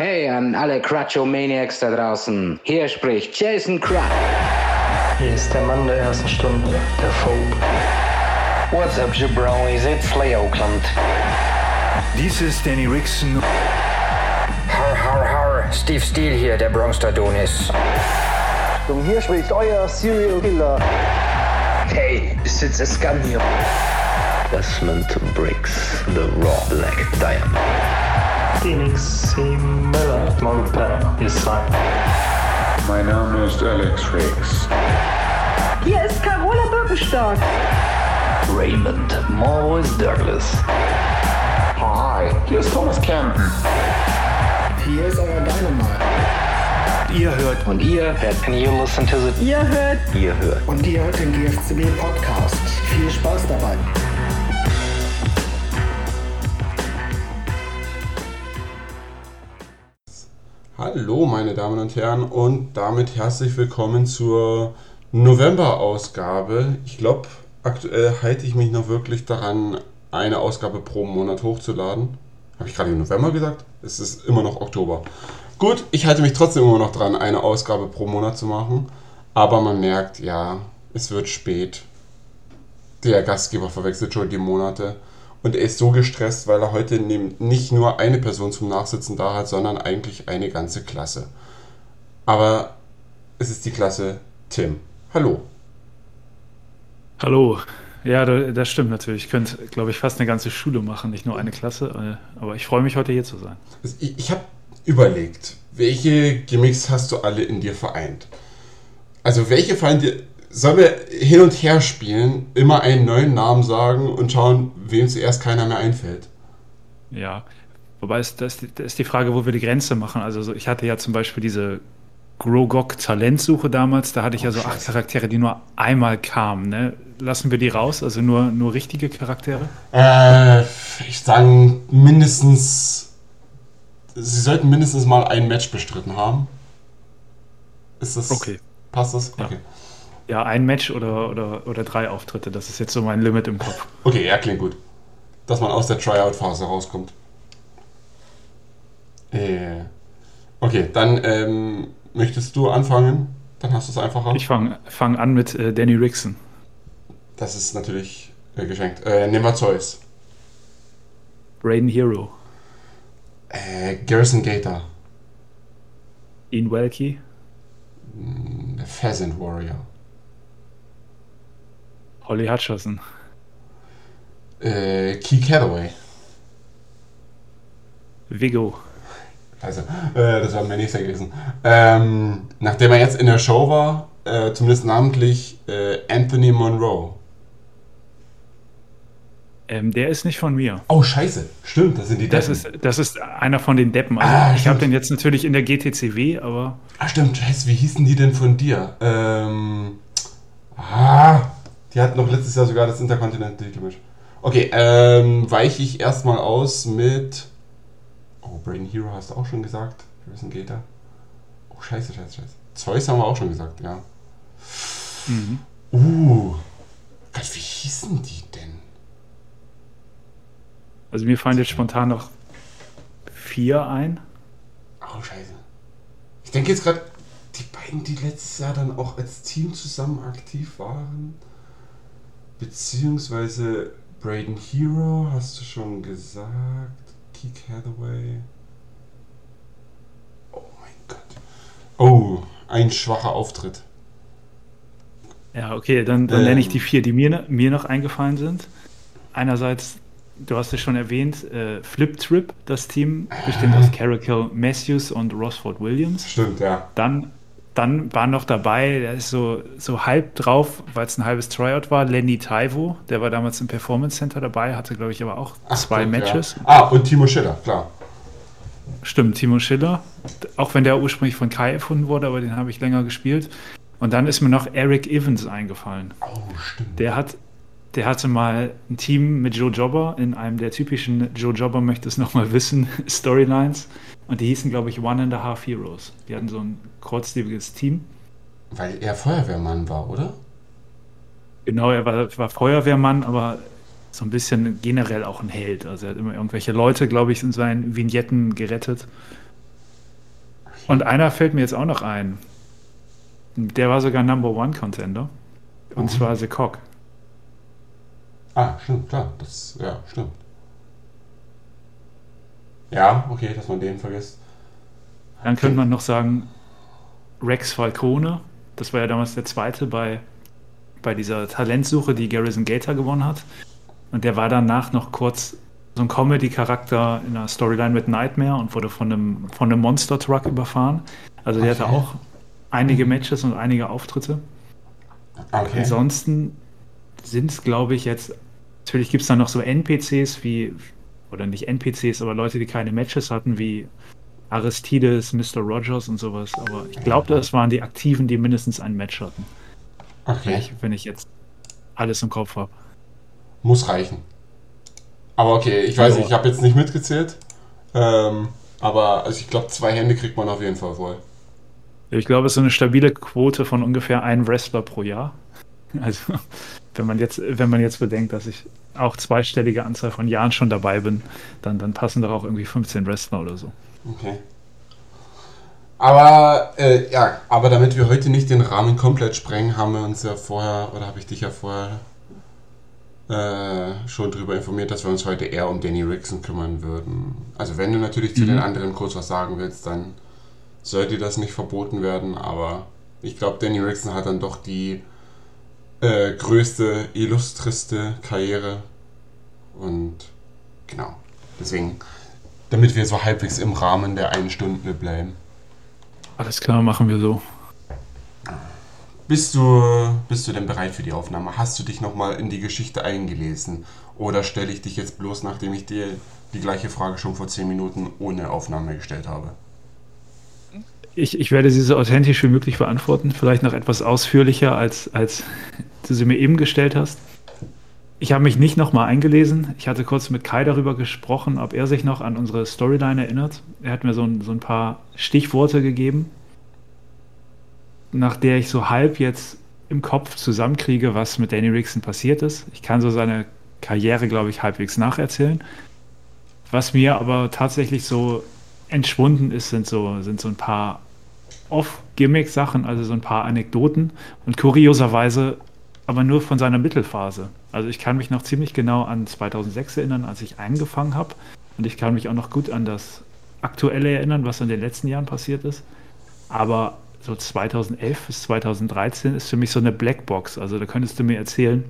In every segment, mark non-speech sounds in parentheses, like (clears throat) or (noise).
Hey an alle Crutcho-Maniacs da draußen. Hier spricht Jason Crutch. Hier ist der Mann der ersten Stunde, der Phobe. What's up, jabronis? It's Lay Oakland. Dies ist Danny Rickson. Har, har, har. Steve Steele hier, der Bronx-Adonis. Und hier spricht euer Serial Killer. Hey, it's a scam hier. Desmond Briggs, The Raw Black Diamond. Phoenix C. Miller, Monpel, ist sein. Mein Name ist Alex Riggs. Hier ist Carola Birkenstock. Raymond Morris Douglas. Hi, hier ist Thomas Campen. Hier ist euer Dynamite. Ihr hört und ihr hört and you listen to the Ihr hört Ihr hört und ihr hört den GFCB Podcast. Viel Spaß dabei. Hallo meine Damen und Herren und damit herzlich willkommen zur November-Ausgabe. Ich glaube, aktuell halte ich mich noch wirklich daran, eine Ausgabe pro Monat hochzuladen. Habe ich gerade im November gesagt? Es ist immer noch Oktober. Gut, ich halte mich trotzdem immer noch dran, eine Ausgabe pro Monat zu machen. Aber man merkt, ja, es wird spät. Der Gastgeber verwechselt schon die Monate. Und er ist so gestresst, weil er heute nicht nur eine Person zum Nachsitzen da hat, sondern eigentlich eine ganze Klasse. Aber es ist die Klasse Tim. Hallo. Hallo. Ja, das stimmt natürlich. Ich könnte, glaube ich, fast eine ganze Schule machen, nicht nur eine Klasse. äh, Aber ich freue mich, heute hier zu sein. Ich, ich habe überlegt, welche Gimmicks hast du alle in dir vereint? Also welche fallen dir... Sollen wir hin und her spielen, immer einen neuen Namen sagen und schauen, wem zuerst keiner mehr einfällt? Ja, wobei es, das, das ist die Frage, wo wir die Grenze machen. Also so, ich hatte ja zum Beispiel diese Grogok Talentsuche damals, da hatte ich ja so acht Charaktere, die nur einmal kamen. Ne? Lassen wir die raus, also nur, nur richtige Charaktere? Äh, ich sage mindestens, sie sollten mindestens mal ein Match bestritten haben. Ist das... Okay. Passt das? Okay. Ja, ein Match oder, oder, oder drei Auftritte, das ist jetzt so mein Limit im Kopf. (laughs) Okay, ja, klingt gut. Dass man aus der Tryout-Phase rauskommt. Äh, okay, dann ähm, möchtest du anfangen? Dann hast du es einfacher. Ich fange fang an mit äh, Danny Rickson. Das ist natürlich äh, geschenkt. Äh, wir Zeus. Raiden Hero. Äh, Garrison Gator. Ian Welke. The Pheasant Warrior. Holly Hutcherson. Äh, Key Hathaway. Vigo. Also, äh, das war mir nächster gewesen. Ähm, nachdem er jetzt in der Show war, äh, zumindest namentlich äh, Anthony Monroe. Ähm, der ist nicht von mir. Oh, scheiße. Stimmt, das sind die Das Deppen. ist, das ist einer von den Deppen. Also Ah, ich habe den jetzt natürlich in der GTCW, aber Ah, stimmt, scheiße, wie hießen die denn von dir? Ähm. Ah, die hatten doch letztes Jahr sogar das Intercontinental Match. Okay, ähm, weiche ich erstmal aus mit. Oh, Brain Hero hast du auch schon gesagt. Grayson Gator. Oh, scheiße, scheiße, scheiße. Zeus haben wir auch schon gesagt, ja. Uh. Gott, wie hießen die denn? also mir fallen jetzt spontan noch vier ein. Oh, scheiße. Ich denke jetzt gerade, die beiden, die letztes Jahr dann auch als Team zusammen aktiv waren, beziehungsweise Braden Hero, hast du schon gesagt, Keek Hathaway. Oh mein Gott. Oh, ein schwacher Auftritt. Ja, okay, dann, dann Ähm. nenne ich die vier, die mir, mir noch eingefallen sind. Einerseits, du hast es schon erwähnt, äh, Flip Trip, das Team, bestehend aus Caracal Matthews und Rosford Williams. Stimmt, ja. Dann, dann war noch dabei, der ist so, so halb drauf, weil es ein halbes Tryout war, Lenny Taivo, der war damals im Performance Center dabei, hatte, glaube ich, aber auch Ach, zwei stimmt, Matches. Ja. Ah, und Timo Schiller, klar. Stimmt, Timo Schiller. Auch wenn der ursprünglich von Kai erfunden wurde, aber den habe ich länger gespielt. Und dann ist mir noch Eric Evans eingefallen. Oh, stimmt. Der hat, der hatte mal ein Team mit Joe Jobber in einem der typischen Joe Jobber möchte es nochmal (laughs) wissen Storylines. Und die hießen, glaube ich, One and a Half Heroes. Die hatten so ein kurzlebiges Team. Weil er Feuerwehrmann war, oder? Genau, er war, war Feuerwehrmann, aber so ein bisschen generell auch ein Held. Also er hat immer irgendwelche Leute, glaube ich, in seinen Vignetten gerettet. Und einer fällt mir jetzt auch noch ein. Der war sogar Number One Contender. Und mhm. zwar The Cock. Ah, stimmt, klar. Das, ja, stimmt. Ja, okay, dass man den vergisst. Dann könnte man noch sagen, Rex Falcone. Das war ja damals der zweite bei, bei dieser Talentsuche, die Garrison Gator gewonnen hat. Und der war danach noch kurz so ein Comedy-Charakter in einer Storyline mit Nightmare und wurde von einem, von einem Monster-Truck überfahren. Also der okay. hatte auch einige Matches und einige Auftritte. Okay. Ansonsten sind es, glaube ich, jetzt, natürlich gibt es dann noch so NPCs wie, oder nicht NPCs, aber Leute, die keine Matches hatten, wie Aristides, Mr. Rogers und sowas. Aber ich glaube, das waren die Aktiven, die mindestens ein Match hatten. Okay. Wenn ich, wenn ich jetzt alles im Kopf habe. Muss reichen. Aber okay, ich weiß nicht, ich habe jetzt nicht mitgezählt. Ähm, aber also ich glaube, zwei Hände kriegt man auf jeden Fall voll. Ich glaube, es ist so eine stabile Quote von ungefähr einem Wrestler pro Jahr. (laughs) Also, wenn man jetzt, wenn man jetzt bedenkt, dass ich auch zweistellige Anzahl von Jahren schon dabei bin, dann, dann passen doch auch irgendwie 15 Wrestler oder so. Okay. Aber äh, ja, aber damit wir heute nicht den Rahmen komplett sprengen, haben wir uns ja vorher, oder habe ich dich ja vorher äh, schon darüber informiert, dass wir uns heute eher um Danny Rickson kümmern würden. Also wenn du natürlich zu mhm. den anderen kurz was sagen willst, dann sollte das nicht verboten werden, aber ich glaube, Danny Rickson hat dann doch die äh, größte, illustriste Karriere und genau, deswegen, damit wir so halbwegs im Rahmen der einen Stunde bleiben. Alles klar, machen wir so. Bist du, bist du denn bereit für die Aufnahme? Hast du dich nochmal in die Geschichte eingelesen? Oder stelle ich dich jetzt bloß, nachdem ich dir die gleiche Frage schon vor 10 Minuten ohne Aufnahme gestellt habe? Ich, ich werde sie so authentisch wie möglich beantworten, vielleicht noch etwas ausführlicher, als, als du sie mir eben gestellt hast. Ich habe mich nicht nochmal eingelesen. Ich hatte kurz mit Kai darüber gesprochen, ob er sich noch an unsere Storyline erinnert. Er hat mir so ein, so ein paar Stichworte gegeben nach der ich so halb jetzt im Kopf zusammenkriege, was mit Danny Rickson passiert ist. Ich kann so seine Karriere, glaube ich, halbwegs nacherzählen. Was mir aber tatsächlich so entschwunden ist, sind so, sind so ein paar Off-Gimmick-Sachen, also so ein paar Anekdoten und kurioserweise aber nur von seiner Mittelphase. Also ich kann mich noch ziemlich genau an 2006 erinnern, als ich angefangen habe und ich kann mich auch noch gut an das Aktuelle erinnern, was in den letzten Jahren passiert ist. Aber so 2011 bis 2013 ist für mich so eine Blackbox. Also da könntest du mir erzählen,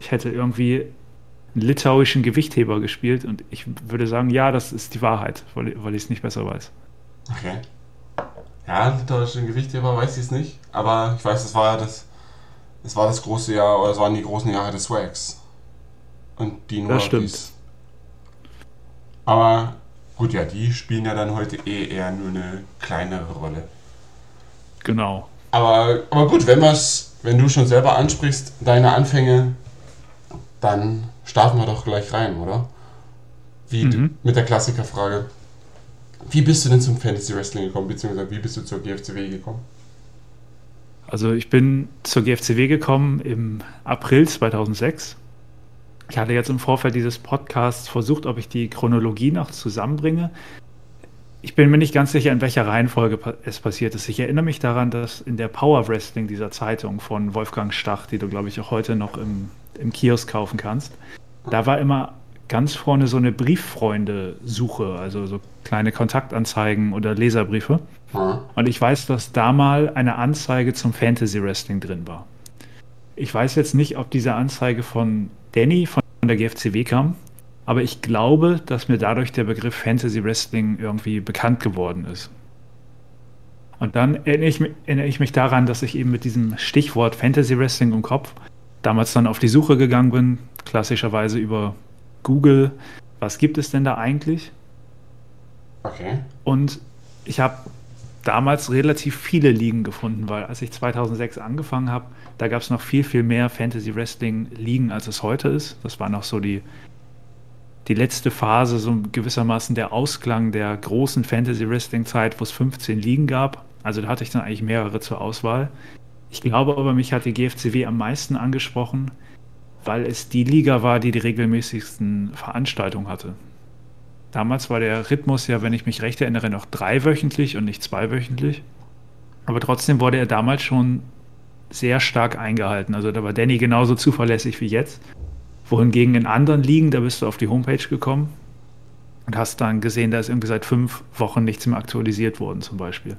ich hätte irgendwie einen litauischen Gewichtheber gespielt und ich würde sagen, ja, das ist die Wahrheit, weil, weil ich es nicht besser weiß. Okay. Ja, litauischen Gewichtheber weiß ich es nicht, aber ich weiß, es war das, es war das große Jahr, oder es waren die großen Jahre des Swags. Und die nur. Das stimmt. Aber gut, ja, die spielen ja dann heute eh eher nur eine kleinere Rolle. Genau. Aber, aber gut, wenn, wenn du schon selber ansprichst, deine Anfänge, dann starten wir doch gleich rein, oder? Wie mhm. mit der Klassikerfrage. Wie bist du denn zum Fantasy Wrestling gekommen, beziehungsweise wie bist du zur GFCW gekommen? Also ich bin zur GFCW gekommen im April 2006. Ich hatte jetzt im Vorfeld dieses Podcasts versucht, ob ich die Chronologie noch zusammenbringe. Ich bin mir nicht ganz sicher, in welcher Reihenfolge es passiert ist. Ich erinnere mich daran, dass in der Power Wrestling dieser Zeitung von Wolfgang Stach, die du, glaube ich, auch heute noch im, im Kiosk kaufen kannst, da war immer ganz vorne so eine Brieffreunde-Suche, also so kleine Kontaktanzeigen oder Leserbriefe. Und ich weiß, dass da mal eine Anzeige zum Fantasy Wrestling drin war. Ich weiß jetzt nicht, ob diese Anzeige von Danny von der GFCW kam aber ich glaube, dass mir dadurch der Begriff Fantasy Wrestling irgendwie bekannt geworden ist. Und dann erinnere ich, erinnere ich, mich daran, dass ich eben mit diesem Stichwort Fantasy Wrestling im Kopf damals dann auf die Suche gegangen bin, klassischerweise über Google. Was gibt es denn da eigentlich? Okay. Und ich habe damals relativ viele Ligen gefunden, weil als ich 2006 angefangen habe, da gab es noch viel, viel mehr Fantasy Wrestling Ligen, als es heute ist. Das war noch so die die letzte Phase, so gewissermaßen der Ausklang der großen Fantasy-Wrestling-Zeit, wo es 15 Ligen gab. Also da hatte ich dann eigentlich mehrere zur Auswahl. Ich glaube aber, mich hat die GFCW am meisten angesprochen, weil es die Liga war, die die regelmäßigsten Veranstaltungen hatte. Damals war der Rhythmus ja, wenn ich mich recht erinnere, noch dreiwöchentlich und nicht zweiwöchentlich. Aber trotzdem wurde er damals schon sehr stark eingehalten. Also da war Danny genauso zuverlässig wie jetzt. Wohingegen in anderen Ligen, da bist du auf die Homepage gekommen und hast dann gesehen, da ist irgendwie seit fünf Wochen nichts mehr aktualisiert worden, zum Beispiel.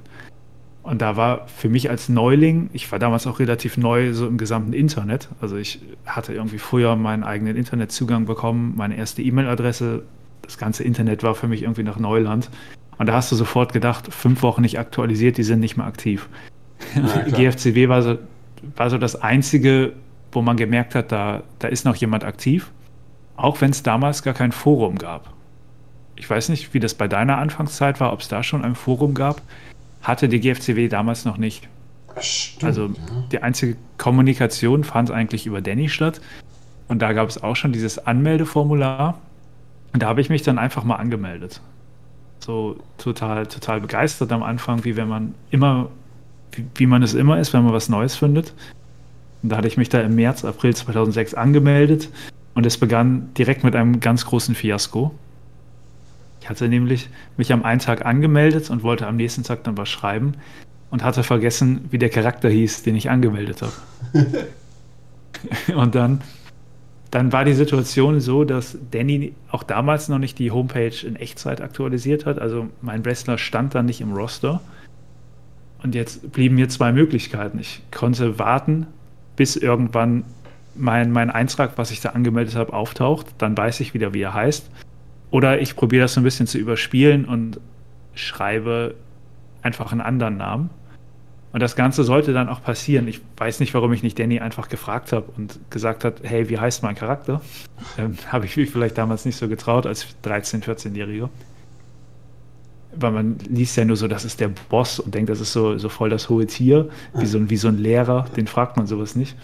Und da war für mich als Neuling, ich war damals auch relativ neu so im gesamten Internet. Also ich hatte irgendwie früher meinen eigenen Internetzugang bekommen, meine erste E-Mail-Adresse. Das ganze Internet war für mich irgendwie nach Neuland. Und da hast du sofort gedacht, fünf Wochen nicht aktualisiert, die sind nicht mehr aktiv. Ja, GFCW (laughs) war so, war so das Einzige, wo man gemerkt hat, da, da ist noch jemand aktiv. Auch wenn es damals gar kein Forum gab. Ich weiß nicht, wie das bei deiner Anfangszeit war, ob es da schon ein Forum gab hatte die GFCW damals noch nicht. Stimmt, also die einzige Kommunikation fand eigentlich über Danny statt. Und da gab es auch schon dieses Anmeldeformular. Und da habe ich mich dann einfach mal angemeldet. So total, total begeistert am Anfang, wie wenn man immer, wie, wie man es immer ist, wenn man was Neues findet. Und da hatte ich mich da im März, April 2006 angemeldet. Und es begann direkt mit einem ganz großen Fiasko. Ich hatte nämlich mich am einen Tag angemeldet und wollte am nächsten Tag dann was schreiben und hatte vergessen, wie der Charakter hieß, den ich angemeldet habe. (laughs) und dann, dann war die Situation so, dass Danny auch damals noch nicht die Homepage in Echtzeit aktualisiert hat. Also mein Wrestler stand dann nicht im Roster. Und jetzt blieben mir zwei Möglichkeiten. Ich konnte warten, bis irgendwann mein, mein Eintrag, was ich da angemeldet habe, auftaucht. Dann weiß ich wieder, wie er heißt. Oder ich probiere das so ein bisschen zu überspielen und schreibe einfach einen anderen Namen. Und das Ganze sollte dann auch passieren. Ich weiß nicht, warum ich nicht Danny einfach gefragt habe und gesagt hat, hey, wie heißt mein Charakter? Ähm, (laughs) habe ich mich vielleicht damals nicht so getraut als 13-, 14-Jähriger. Weil man liest ja nur so, das ist der Boss und denkt, das ist so, so voll das hohe Tier, wie so, wie so ein Lehrer, den fragt man sowas nicht.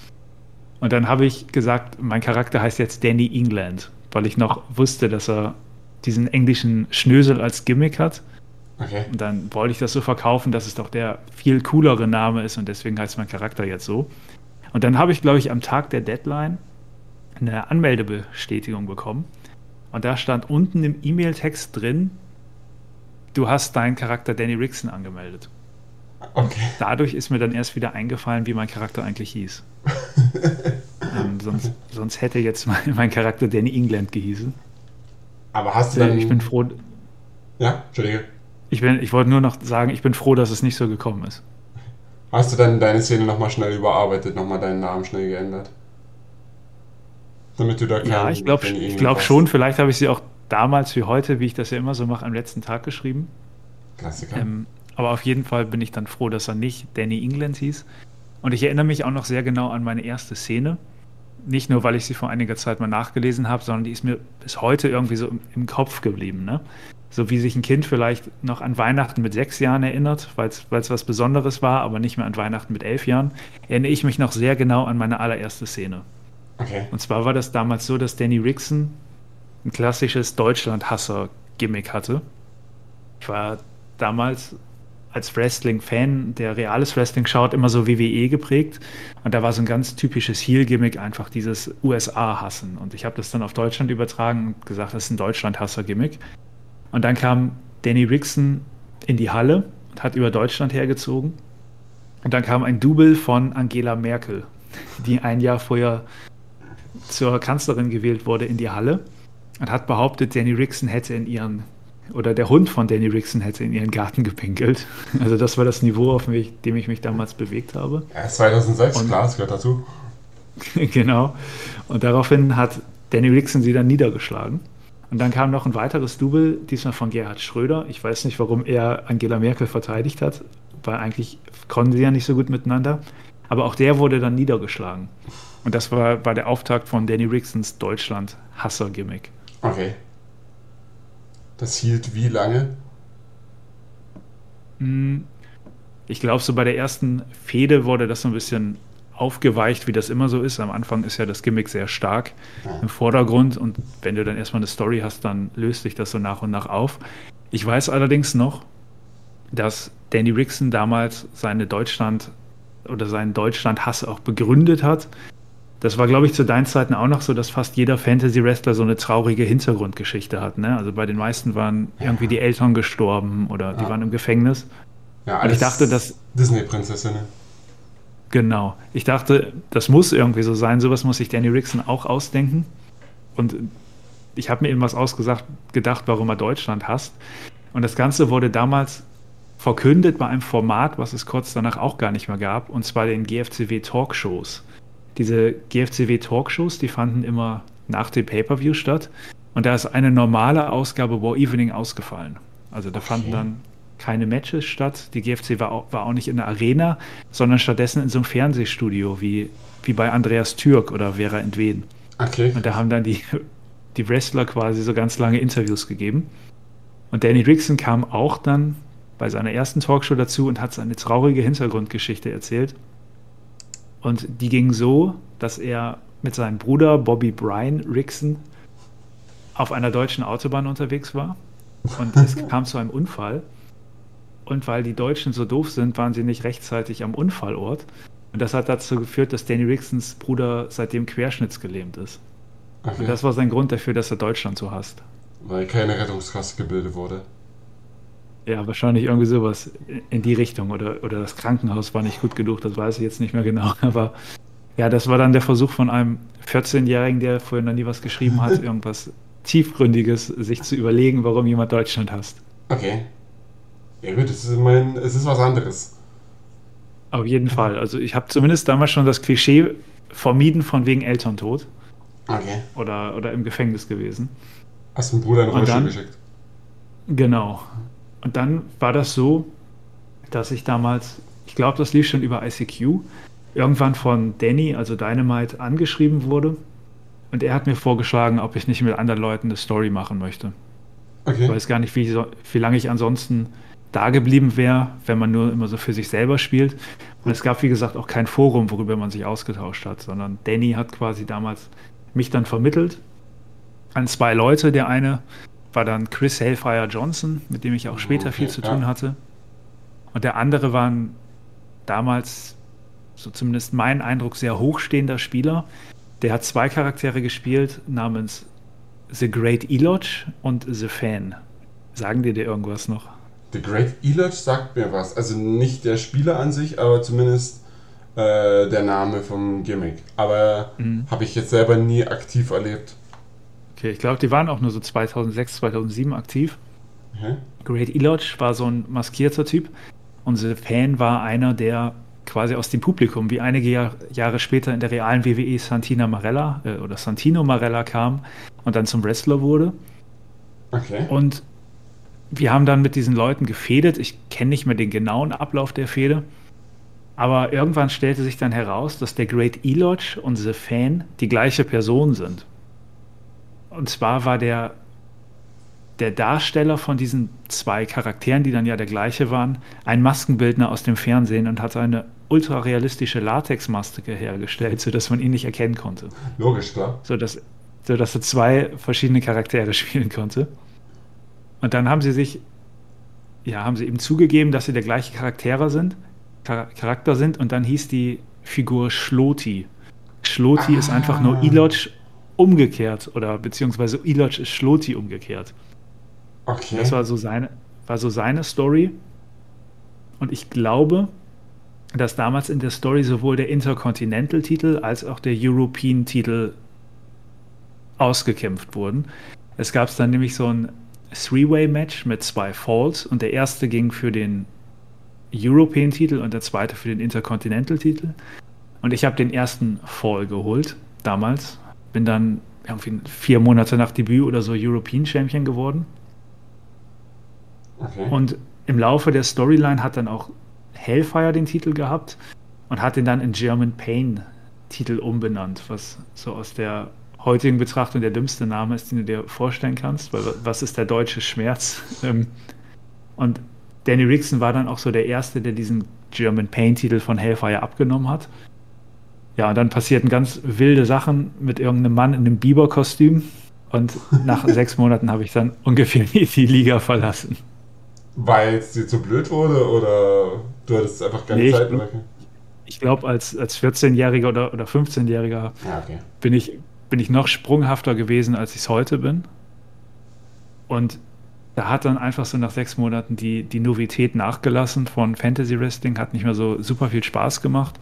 Und dann habe ich gesagt, mein Charakter heißt jetzt Danny England, weil ich noch wusste, dass er diesen englischen Schnösel als Gimmick hat. Okay. Und dann wollte ich das so verkaufen, dass es doch der viel coolere Name ist und deswegen heißt mein Charakter jetzt so. Und dann habe ich, glaube ich, am Tag der Deadline eine Anmeldebestätigung bekommen. Und da stand unten im E-Mail-Text drin, du hast deinen Charakter Danny Rickson angemeldet. Okay. Dadurch ist mir dann erst wieder eingefallen, wie mein Charakter eigentlich hieß. (laughs) ähm, sonst, sonst, hätte jetzt mein, mein Charakter Danny England gehießen. Aber hast du dann. Ich bin froh. Ja, Entschuldige. Ich, ich wollte nur noch sagen, ich bin froh, dass es nicht so gekommen ist. Hast du dann deine Szene nochmal schnell überarbeitet, nochmal deinen Namen schnell geändert? Damit du da keinen, Ja, ich glaube glaub schon. Vielleicht habe ich sie auch damals wie heute, wie ich das ja immer so mache, am letzten Tag geschrieben. Klassiker. Ähm, aber auf jeden Fall bin ich dann froh, dass er nicht Danny England hieß. Und ich erinnere mich auch noch sehr genau an meine erste Szene nicht nur, weil ich sie vor einiger Zeit mal nachgelesen habe, sondern die ist mir bis heute irgendwie so im, im Kopf geblieben. Ne? So wie sich ein Kind vielleicht noch an Weihnachten mit sechs Jahren erinnert, weil es was Besonderes war, aber nicht mehr an Weihnachten mit elf Jahren, erinnere ich mich noch sehr genau an meine allererste Szene. Okay. Und zwar war das damals so, dass Danny Rickson ein klassisches Deutschland-Hasser-Gimmick hatte. Ich war damals als Wrestling-Fan, der reales Wrestling schaut, immer so WWE geprägt. Und da war so ein ganz typisches Heel-Gimmick, einfach dieses USA-Hassen. Und ich habe das dann auf Deutschland übertragen und gesagt, das ist ein Deutschland-Hasser-Gimmick. Und dann kam Danny Rickson in die Halle und hat über Deutschland hergezogen. Und dann kam ein Double von Angela Merkel, die ein Jahr vorher zur Kanzlerin gewählt wurde, in die Halle und hat behauptet, Danny Rickson hätte in ihren oder der Hund von Danny Rickson hätte in ihren Garten gepinkelt. Also das war das Niveau, auf dem ich mich damals bewegt habe. Ja, 2006, und, klar, das gehört dazu. (laughs) genau. Und daraufhin hat Danny Rickson sie dann niedergeschlagen. Und dann kam noch ein weiteres Double, diesmal von Gerhard Schröder. Ich weiß nicht, warum er Angela Merkel verteidigt hat, weil eigentlich konnten sie ja nicht so gut miteinander. Aber auch der wurde dann niedergeschlagen. Und das war, war der Auftakt von Danny Ricksons Deutschland-Hasser-Gimmick. Okay. Das hielt wie lange? Hm, ich glaube, so bei der ersten Fehde wurde das so ein bisschen aufgeweicht, wie das immer so ist. Am Anfang ist ja das Gimmick sehr stark ja. im Vordergrund und wenn du dann erstmal eine Story hast, dann löst sich das so nach und nach auf. Ich weiß allerdings noch, dass Danny Rickson damals seine Deutschland oder seinen Deutschland-Hass auch begründet hat das war, glaube ich, zu deinen Zeiten auch noch so, dass fast jeder Fantasy-Wrestler so eine traurige Hintergrundgeschichte hat. Ne? Also bei den meisten waren irgendwie die Eltern gestorben oder die waren im Gefängnis. Ja, Und alles ich dachte, dass Disney-Prinzessinnen. Genau. Ich dachte, das muss irgendwie so sein. Sowas muss sich Danny Rickson auch ausdenken. Und ich habe mir eben was ausgesagt, gedacht, warum er Deutschland hasst. Und das Ganze wurde damals verkündet bei einem Format, was es kurz danach auch gar nicht mehr gab, und zwar den GFCW Talkshows. Diese GFCW Talkshows, die fanden immer nach dem Pay-Per-View statt. Und da ist eine normale Ausgabe War Evening ausgefallen. Also da fanden dann keine Matches statt. Die GFC war auch, war auch nicht in der Arena, sondern stattdessen in so einem Fernsehstudio wie, wie bei Andreas Türk oder Vera Entwen. Okay. Und da haben dann die, die Wrestler quasi so ganz lange Interviews gegeben. Und Danny Rickson kam auch dann bei seiner ersten Talkshow dazu und hat seine traurige Hintergrundgeschichte erzählt. Und die ging so, dass er mit seinem Bruder Bobby Bryan Rickson auf einer deutschen Autobahn unterwegs war. Und es (laughs) kam zu einem Unfall. Und weil die Deutschen so doof sind, waren sie nicht rechtzeitig am Unfallort. Und das hat dazu geführt, dass Danny Ricksons Bruder seitdem querschnittsgelähmt ist. Okay. Und das war sein Grund dafür, dass er Deutschland so hasst. Weil keine Rettungskasse gebildet wurde. Ja, wahrscheinlich irgendwie sowas in die Richtung. Oder, oder das Krankenhaus war nicht gut genug, das weiß ich jetzt nicht mehr genau. (laughs) Aber ja, das war dann der Versuch von einem 14-Jährigen, der vorhin noch nie was geschrieben hat, (laughs) irgendwas Tiefgründiges sich zu überlegen, warum jemand Deutschland hasst. Okay. Ja gut, es ist, mein, es ist was anderes. Auf jeden Fall. Also ich habe zumindest damals schon das Klischee vermieden von wegen Elterntod. Okay. Oder, oder im Gefängnis gewesen. Hast du Bruder einen Und Rollstuhl dann- geschickt? Genau. Und dann war das so, dass ich damals, ich glaube, das lief schon über ICQ, irgendwann von Danny, also Dynamite, angeschrieben wurde. Und er hat mir vorgeschlagen, ob ich nicht mit anderen Leuten eine Story machen möchte. Ich Okay. weiß gar nicht, wie, wie lange ich ansonsten da geblieben wäre, wenn man nur immer so für sich selber spielt. Und es gab, wie gesagt, auch kein Forum, worüber man sich ausgetauscht hat, sondern Danny hat quasi damals mich dann vermittelt an zwei Leute. Der eine war dann Chris Hellfire Johnson, mit dem ich auch später Okay, viel zu ja. tun hatte. Und der andere war ein damals, so zumindest mein Eindruck, sehr hochstehender Spieler. Der hat zwei Charaktere gespielt, namens The Great Elodge und The Fan. Sagen dir dir irgendwas noch? The Great Elodge sagt mir was. Also nicht der Spieler an sich, aber zumindest äh, der Name vom Gimmick. Aber Mhm. habe ich jetzt selber nie aktiv erlebt. Okay, ich glaube, die waren auch nur so 2006, 2007 aktiv. Okay. Great Elodge war so ein maskierter Typ The Fan war einer, der quasi aus dem Publikum, wie einige Jahr, Jahre später in der realen WWE Santina Marella äh, oder Santino Marella kam und dann zum Wrestler wurde. Okay. Und wir haben dann mit diesen Leuten gefädet. Ich kenne nicht mehr den genauen Ablauf der Fehde. Aber irgendwann stellte sich dann heraus, dass der Great Elodge und The Fan die gleiche Person sind. Und zwar war der, der Darsteller von diesen zwei Charakteren, die dann ja der gleiche waren, ein Maskenbildner aus dem Fernsehen und hat eine ultrarealistische Latexmaske hergestellt, sodass man ihn nicht erkennen konnte. Logisch, klar. Sodass, sodass er zwei verschiedene Charaktere (laughs) spielen konnte. Und dann haben sie sich, ja, haben sie eben zugegeben, dass sie der gleiche Charaktere sind, Char Charakter sind, und dann hieß die Figur Schloti. Schloti ist einfach nur Ilodge umgekehrt, oder beziehungsweise Ilodge ist Schloti umgekehrt. Okay. Das war so seine, war so seine Story. Und ich glaube, dass damals in der Story sowohl der Intercontinental-Titel als auch der European-Titel ausgekämpft wurden. Es gab dann nämlich so ein Three-Way-Match mit zwei Falls und der erste ging für den European-Titel und der zweite für den Intercontinental-Titel. Und ich habe den ersten Fall geholt damals. Bin dann irgendwie vier Monate nach Debüt oder so European Champion geworden. Okay. Und im Laufe der Storyline hat dann auch Hellfire den Titel gehabt und hat den dann in German Pain Titel umbenannt, was so aus der heutigen Betrachtung der dümmste Name ist, den du dir vorstellen kannst, weil was ist der deutsche Schmerz? (laughs) Ähm, Und Danny Rickson war dann auch so der Erste, der diesen German Pain Titel von Hellfire abgenommen hat. Ja, und dann passierten ganz wilde Sachen mit irgendeinem Mann in einem Biber-Kostüm. Und nach (laughs) sechs Monaten habe ich dann ungefähr (laughs) die, Liga verlassen. Weil es dir zu blöd wurde oder du hattest einfach keine Nee, Zeit mehr? ich glaube, als, als 14-Jähriger oder, oder 15-Jähriger Ja, okay. bin, ich, bin ich noch sprunghafter gewesen, als ich es heute bin. Und da hat dann einfach so nach sechs Monaten die, die Novität nachgelassen von Fantasy Wrestling, hat nicht mehr so super viel Spaß gemacht.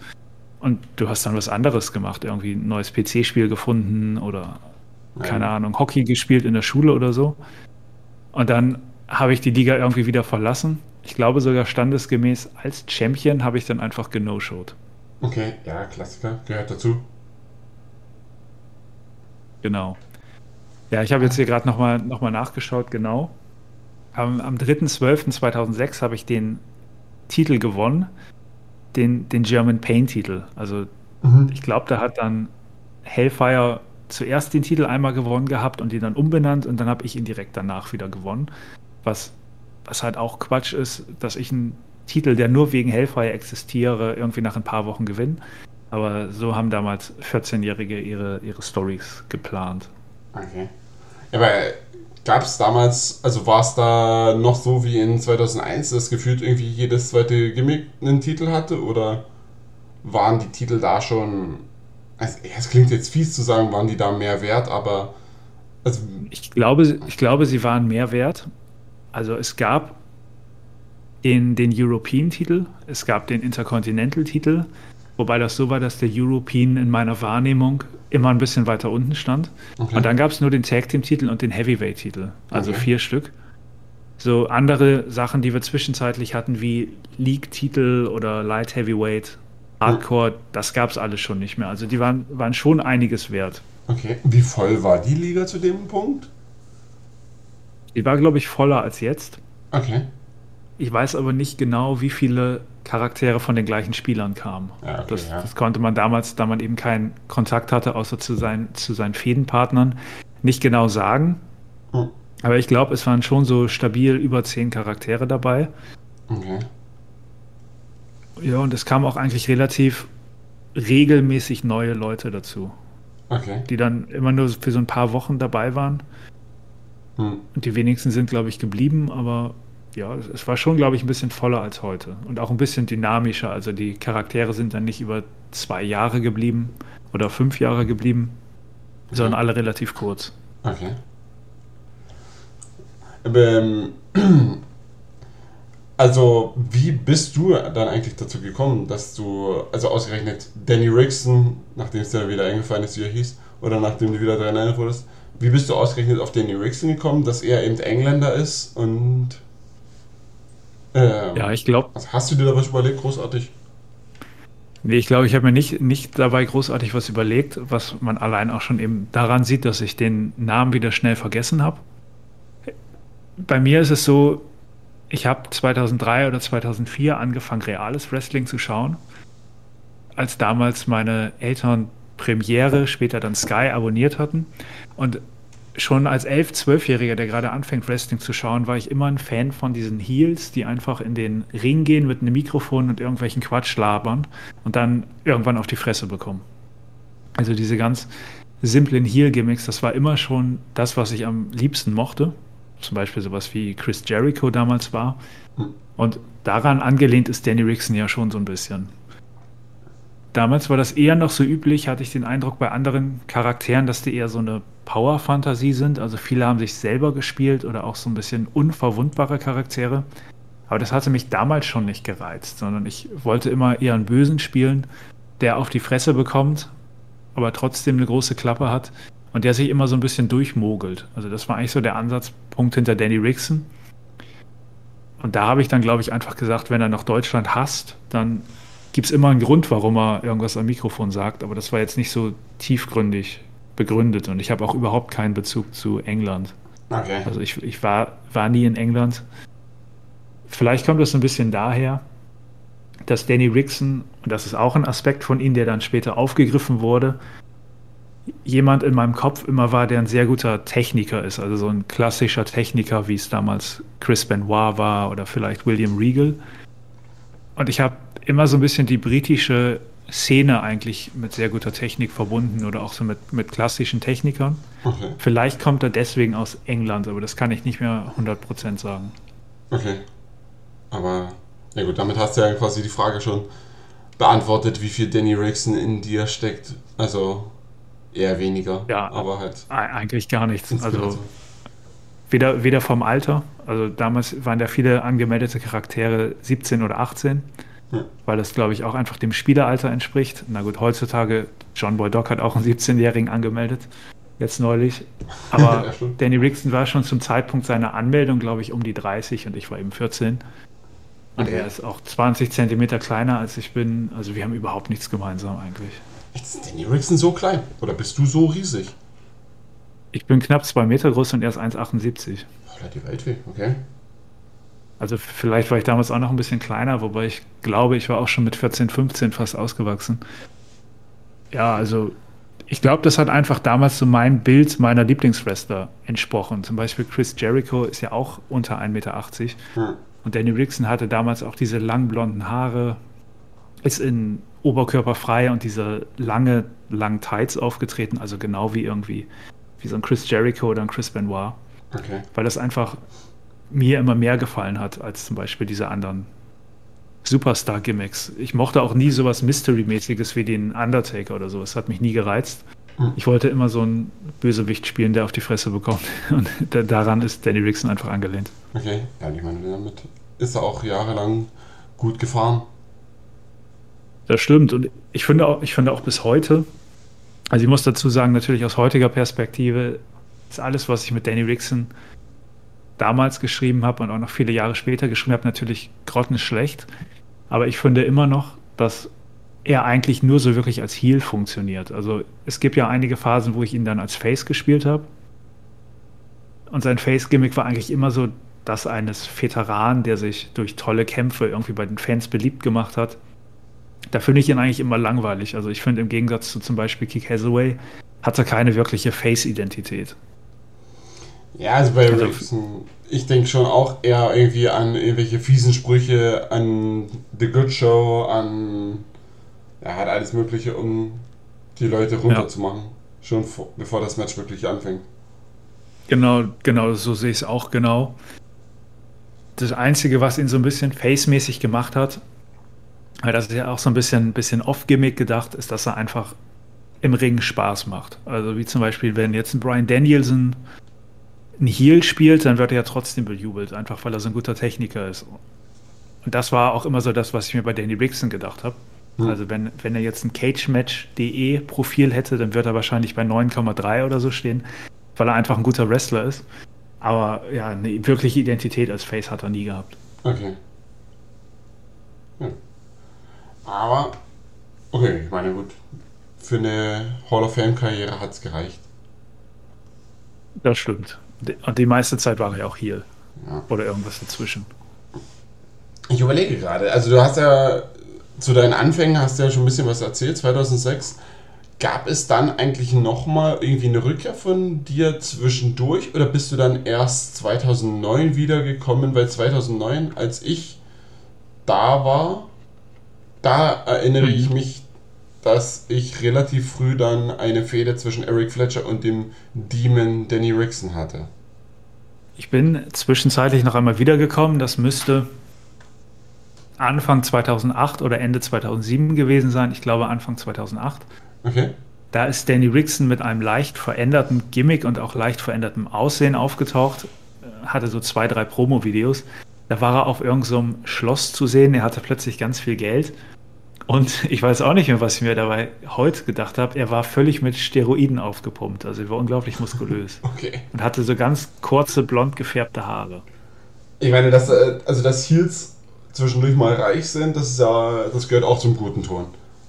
Und du hast dann was anderes gemacht, irgendwie ein neues PC-Spiel gefunden oder keine Ja. Ahnung, Hockey gespielt in der Schule oder so. Und dann habe ich die Liga irgendwie wieder verlassen. Ich glaube sogar standesgemäß als Champion habe ich dann einfach geno-showed. Okay, ja, Klassiker, gehört dazu. Genau. Ja, ich habe jetzt hier gerade nochmal noch mal nachgeschaut, genau. Am, am 3.12.2006 habe ich den Titel gewonnen, den, den German Pain-Titel. Also Mhm. ich glaube, da hat dann Hellfire zuerst den Titel einmal gewonnen gehabt und ihn dann umbenannt und dann habe ich ihn direkt danach wieder gewonnen. Was, was halt auch Quatsch ist, dass ich einen Titel, der nur wegen Hellfire existiere, irgendwie nach ein paar Wochen gewinne. Aber so haben damals 14-Jährige ihre, ihre Stories geplant. Okay. Aber gab es damals, also war es da noch so wie in 2001, dass gefühlt irgendwie jedes zweite Gimmick einen Titel hatte? Oder waren die Titel da schon. Also, es klingt jetzt fies zu sagen, waren die da mehr wert, aber. Also, Ich glaube, ich glaube, sie waren mehr wert. Also es gab den, den European-Titel, es gab den Intercontinental-Titel, wobei das so war, dass der European in meiner Wahrnehmung immer ein bisschen weiter unten stand. Okay. Und dann gab es nur den Tag-Team-Titel und den Heavyweight-Titel, also Okay. vier Stück. So andere Sachen, die wir zwischenzeitlich hatten, wie League-Titel oder Light Heavyweight, Hardcore, das gab es alles schon nicht mehr. Also die waren, waren schon einiges wert. okay. Wie voll war die Liga zu dem Punkt? Die war, glaube ich, voller als jetzt. Okay. Ich weiß aber nicht genau, wie viele Charaktere von den gleichen Spielern kamen. Ja, okay, das, ja. das konnte man damals, da man eben keinen Kontakt hatte, außer zu, seinen zu seinen Fädenpartnern, nicht genau sagen. Hm. Aber ich glaube, es waren schon so stabil über zehn Charaktere dabei. Okay. Ja, und es kamen auch eigentlich relativ regelmäßig neue Leute dazu, Okay. die dann immer nur für so ein paar Wochen dabei waren. Hm. Und die wenigsten sind, glaube ich, geblieben, aber ja, es- war schon, glaube ich, ein bisschen voller als heute. Und auch ein bisschen dynamischer. Also die Charaktere sind dann nicht über zwei Jahre geblieben oder fünf Jahre geblieben, sondern alle relativ kurz. Okay. Ähm, (clears throat) also, wie bist du dann eigentlich dazu gekommen, dass du, also ausgerechnet Danny Rickson, nachdem es dir wieder eingefallen ist, wie er hieß, oder nachdem du wieder daran erinnert wurdest, wie bist du ausgerechnet auf Danny Rickson gekommen, dass er eben Engländer ist und. Ähm, Ja, ich glaube, also hast du dir da was überlegt, großartig? nee, ich glaube, ich habe mir nicht, nicht dabei großartig was überlegt, was man allein auch schon eben daran sieht, dass ich den Namen wieder schnell vergessen habe. Bei mir ist es so, ich habe 2003 oder 2004 angefangen, reales Wrestling zu schauen. Als damals meine Eltern Premiere, später dann Sky abonniert hatten. Und schon als 11-, 12-Jähriger, der gerade anfängt, Wrestling zu schauen, war ich immer ein Fan von diesen Heels, die einfach in den Ring gehen mit einem Mikrofon und irgendwelchen Quatsch labern und dann irgendwann auf die Fresse bekommen. Also diese ganz simplen Heel-Gimmicks, das war immer schon das, was ich am liebsten mochte. Zum Beispiel sowas wie Chris Jericho damals war. Und daran angelehnt ist Danny Rickson ja schon so ein bisschen. Damals war das eher noch so üblich, hatte ich den Eindruck bei anderen Charakteren, dass die eher so eine Power-Fantasie sind. Also viele haben sich selber gespielt oder auch so ein bisschen unverwundbare Charaktere. Aber das hatte mich damals schon nicht gereizt, sondern ich wollte immer eher einen Bösen spielen, der auf die Fresse bekommt, aber trotzdem eine große Klappe hat und der sich immer so ein bisschen durchmogelt. Also das war eigentlich so der Ansatzpunkt hinter Danny Rickson. Und da habe ich dann, glaube ich, einfach gesagt, wenn er noch Deutschland hasst, dann gibt es immer einen Grund, warum er irgendwas am Mikrofon sagt. Aber das war jetzt nicht so tiefgründig begründet. Und ich habe auch überhaupt keinen Bezug zu England. Okay. Also ich, ich war, war nie in England. Vielleicht kommt das ein bisschen daher, dass Danny Rickson, und das ist auch ein Aspekt von ihm, der dann später aufgegriffen wurde, jemand in meinem Kopf immer war, der ein sehr guter Techniker ist. Also so ein klassischer Techniker, wie es damals Chris Benoit war oder vielleicht William Regal. Und ich habe immer so ein bisschen die britische Szene eigentlich mit sehr guter Technik verbunden oder auch so mit, mit klassischen Technikern. Okay. Vielleicht kommt er deswegen aus England, aber das kann ich nicht mehr 100% sagen. Okay. Aber, ja gut, damit hast du ja quasi die Frage schon beantwortet, wie viel Danny Rickson in dir steckt. Also eher weniger. Ja, aber halt. Eigentlich gar nichts. Also weder, weder vom Alter, also damals waren ja viele angemeldete Charaktere 17 oder 18, Ja. weil das, glaube ich, auch einfach dem Spieleralter entspricht. Na gut, heutzutage, John Boy Doc hat auch einen 17-Jährigen angemeldet, jetzt neulich. Aber (laughs) Ja. Danny Rickson war schon zum Zeitpunkt seiner Anmeldung, glaube ich, um die 30 und ich war eben 14. Und Okay. er ist auch 20 Zentimeter kleiner als ich bin. Also wir haben überhaupt nichts gemeinsam eigentlich. Ist Danny Rickson so klein? Oder bist du so riesig? Ich bin knapp zwei Meter groß und er ist 1,78. Holla die Welt weh, okay. Also vielleicht war ich damals auch noch ein bisschen kleiner, wobei ich glaube, ich war auch schon mit 14, 15 fast ausgewachsen. Ja, also ich glaube, das hat einfach damals so mein Bild meiner Lieblingswrestler entsprochen. Zum Beispiel Chris Jericho ist ja auch unter 1,80 Meter. Hm. Und Danny Rickson hatte damals auch diese lang blonden Haare, ist in Oberkörper frei und diese lange, langen Tights aufgetreten, also genau wie irgendwie wie so ein Chris Jericho oder ein Chris Benoit Okay. weil das einfach mir immer mehr gefallen hat als zum Beispiel diese anderen Superstar-Gimmicks. Ich mochte auch nie sowas Mystery-mäßiges wie den Undertaker oder so. Es hat mich nie gereizt. Hm. Ich wollte immer so einen Bösewicht spielen, der auf die Fresse bekommt. (laughs) Und da, daran ist Danny Rickson einfach angelehnt. Okay. Ja, ich meine, damit ist er auch jahrelang gut gefahren. Das stimmt. Und ich finde auch, ich finde auch bis heute, also ich muss dazu sagen, natürlich aus heutiger Perspektive ist alles, was ich mit Danny Rickson damals geschrieben habe und auch noch viele Jahre später geschrieben habe, natürlich grottenschlecht. Aber ich finde immer noch, dass er eigentlich nur so wirklich als Heel funktioniert. Also es gibt ja einige Phasen, wo ich ihn dann als Face gespielt habe. Und sein Face-Gimmick war eigentlich immer so das eines Veteranen, der sich durch tolle Kämpfe irgendwie bei den Fans beliebt gemacht hat. Da finde ich ihn eigentlich immer langweilig. Also ich finde im Gegensatz zu zum Beispiel Kick Hathaway hat er keine wirkliche Face-Identität. Ja, also bei Also- Rickson, ich denke schon auch eher irgendwie an irgendwelche fiesen Sprüche, an The Good Show, an. Er hat alles Mögliche, um die Leute runterzumachen. Schon vor, bevor das Match wirklich anfängt. Genau, genau, so sehe ich es auch genau. Das Einzige, was ihn so ein bisschen face-mäßig gemacht hat, weil das ist ja auch so ein bisschen, bisschen off-Gimmick gedacht, ist, dass er einfach im Ring Spaß macht. Also wie zum Beispiel, wenn jetzt ein Brian Danielson ein Heel spielt, dann wird er ja trotzdem bejubelt, einfach weil er so ein guter Techniker ist. Und das war auch immer so das, was ich mir bei Danny Rickson gedacht habe. Hm. Also wenn, wenn er jetzt ein Cagematch.de Profil hätte, dann wird er wahrscheinlich bei 9,3 oder so stehen, weil er einfach ein guter Wrestler ist. Aber ja, eine wirkliche Identität als Face hat er nie gehabt. Okay. Ja. Aber, okay, ich meine, gut. Für eine Hall of Fame-Karriere hat es gereicht. Das stimmt. Und die meiste Zeit war ja auch Heel. Ja. Oder irgendwas dazwischen. Ich überlege gerade, also du hast ja zu deinen Anfängen hast du ja schon ein bisschen was erzählt, 2006. Gab es dann eigentlich nochmal irgendwie eine Rückkehr von dir zwischendurch oder bist du dann erst 2009 wiedergekommen? Weil 2009, als ich da war, da erinnere Mhm. ich mich, dass ich relativ früh dann eine Fehde zwischen Eric Fletcher und dem Demon Danny Rickson hatte. Ich bin zwischenzeitlich noch einmal wiedergekommen. Das müsste Anfang 2008 oder Ende 2007 gewesen sein. Ich glaube Anfang 2008. Okay? Da ist Danny Rickson mit einem leicht veränderten Gimmick und auch leicht verändertem Aussehen aufgetaucht. Äh, Hatte so zwei, drei Promo-Videos. Da war er auf irgendeinem Schloss zu sehen. Er hatte plötzlich ganz viel Geld. Und ich weiß auch nicht mehr, was ich mir dabei heute gedacht habe. Er war völlig mit Steroiden aufgepumpt. Also er war unglaublich muskulös. (laughs) Okay. Und hatte so ganz kurze, blond gefärbte Haare. Ich meine, dass, äh, also dass Heels zwischendurch mal reich sind, das ist ja, das gehört auch zum guten Ton.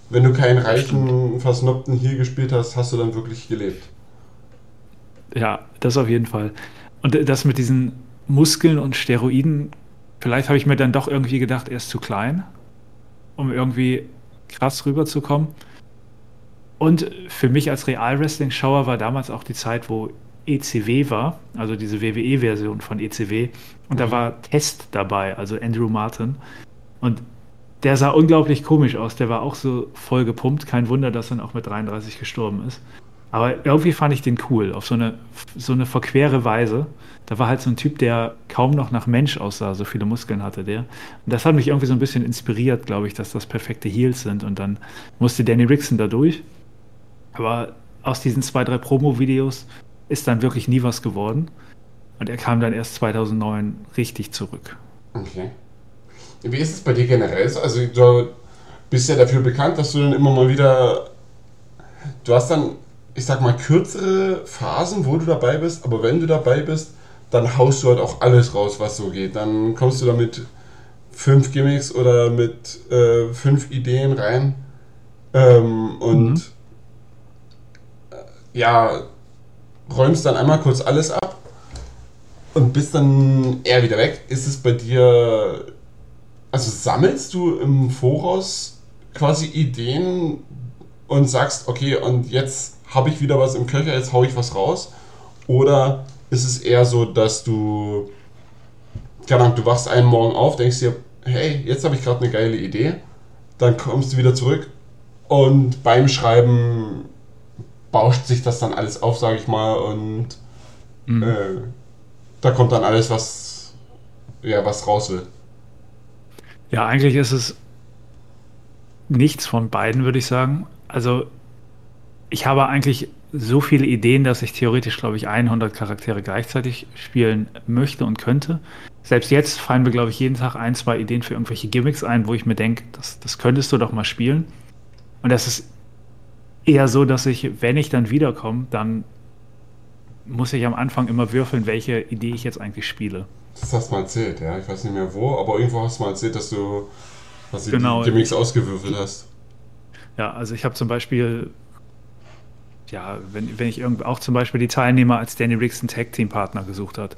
Wenn du keinen reichen, versnobten Heel gespielt hast, hast du dann wirklich gelebt. Ja, das auf jeden Fall. Und das mit diesen Muskeln und Steroiden, vielleicht habe ich mir dann doch irgendwie gedacht, er ist zu klein, um irgendwie krass rüberzukommen. Und für mich als Real-Wrestling-Schauer war damals auch die Zeit, wo ECW war, also diese WWE-Version von ECW. Und da war Test dabei, also Andrew Martin. Und der sah unglaublich komisch aus. Der war auch so voll gepumpt. Kein Wunder, dass er dann auch mit 33 gestorben ist. Aber irgendwie fand ich den cool, auf so eine, so eine verquere Weise. Da war halt so ein Typ, der kaum noch nach Mensch aussah, so viele Muskeln hatte der. Und das hat mich irgendwie so ein bisschen inspiriert, glaube ich, dass das perfekte Heels sind. Und dann musste Danny Rickson da durch. Aber aus diesen zwei, drei Promo-Videos ist dann wirklich nie was geworden. Und er kam dann erst 2009 richtig zurück. Okay. Wie ist es bei dir generell? Also du bist ja dafür bekannt, dass du dann immer mal wieder... Du hast dann ich sag mal, kürzere Phasen, wo du dabei bist, aber wenn du dabei bist, dann haust du halt auch alles raus, was so geht. Dann kommst du da mit fünf Gimmicks oder mit äh, fünf Ideen rein ähm, und mhm. äh, ja, räumst dann einmal kurz alles ab und bist dann eher wieder weg. Ist es bei dir, also sammelst du im Voraus quasi Ideen und sagst, okay, und jetzt habe ich wieder was im Köcher, jetzt haue ich was raus? Oder ist es eher so, dass du, keine Ahnung, du wachst einen Morgen auf, denkst dir, hey, jetzt habe ich gerade eine geile Idee, dann kommst du wieder zurück und beim Schreiben bauscht sich das dann alles auf, sage ich mal, und mhm. äh, da kommt dann alles, was, ja, was raus will. Ja, eigentlich ist es nichts von beiden, würde ich sagen. Also ich habe eigentlich so viele Ideen, dass ich theoretisch, glaube ich, 100 Charaktere gleichzeitig spielen möchte und könnte. Selbst jetzt fallen mir, glaube ich, jeden Tag ein, zwei Ideen für irgendwelche Gimmicks ein, wo ich mir denke, das, das könntest du doch mal spielen. Und das ist eher so, dass ich, wenn ich dann wiederkomme, dann muss ich am Anfang immer würfeln, welche Idee ich jetzt eigentlich spiele. Das hast du mal erzählt, ja. Ich weiß nicht mehr wo, aber irgendwo hast du mal erzählt, dass du was genau. die Gimmicks ausgewürfelt hast. Ja, also ich habe zum Beispiel ja, wenn, wenn ich irgendwie auch zum Beispiel die Teilnehmer als Danny einen Tag-Team-Partner gesucht hat,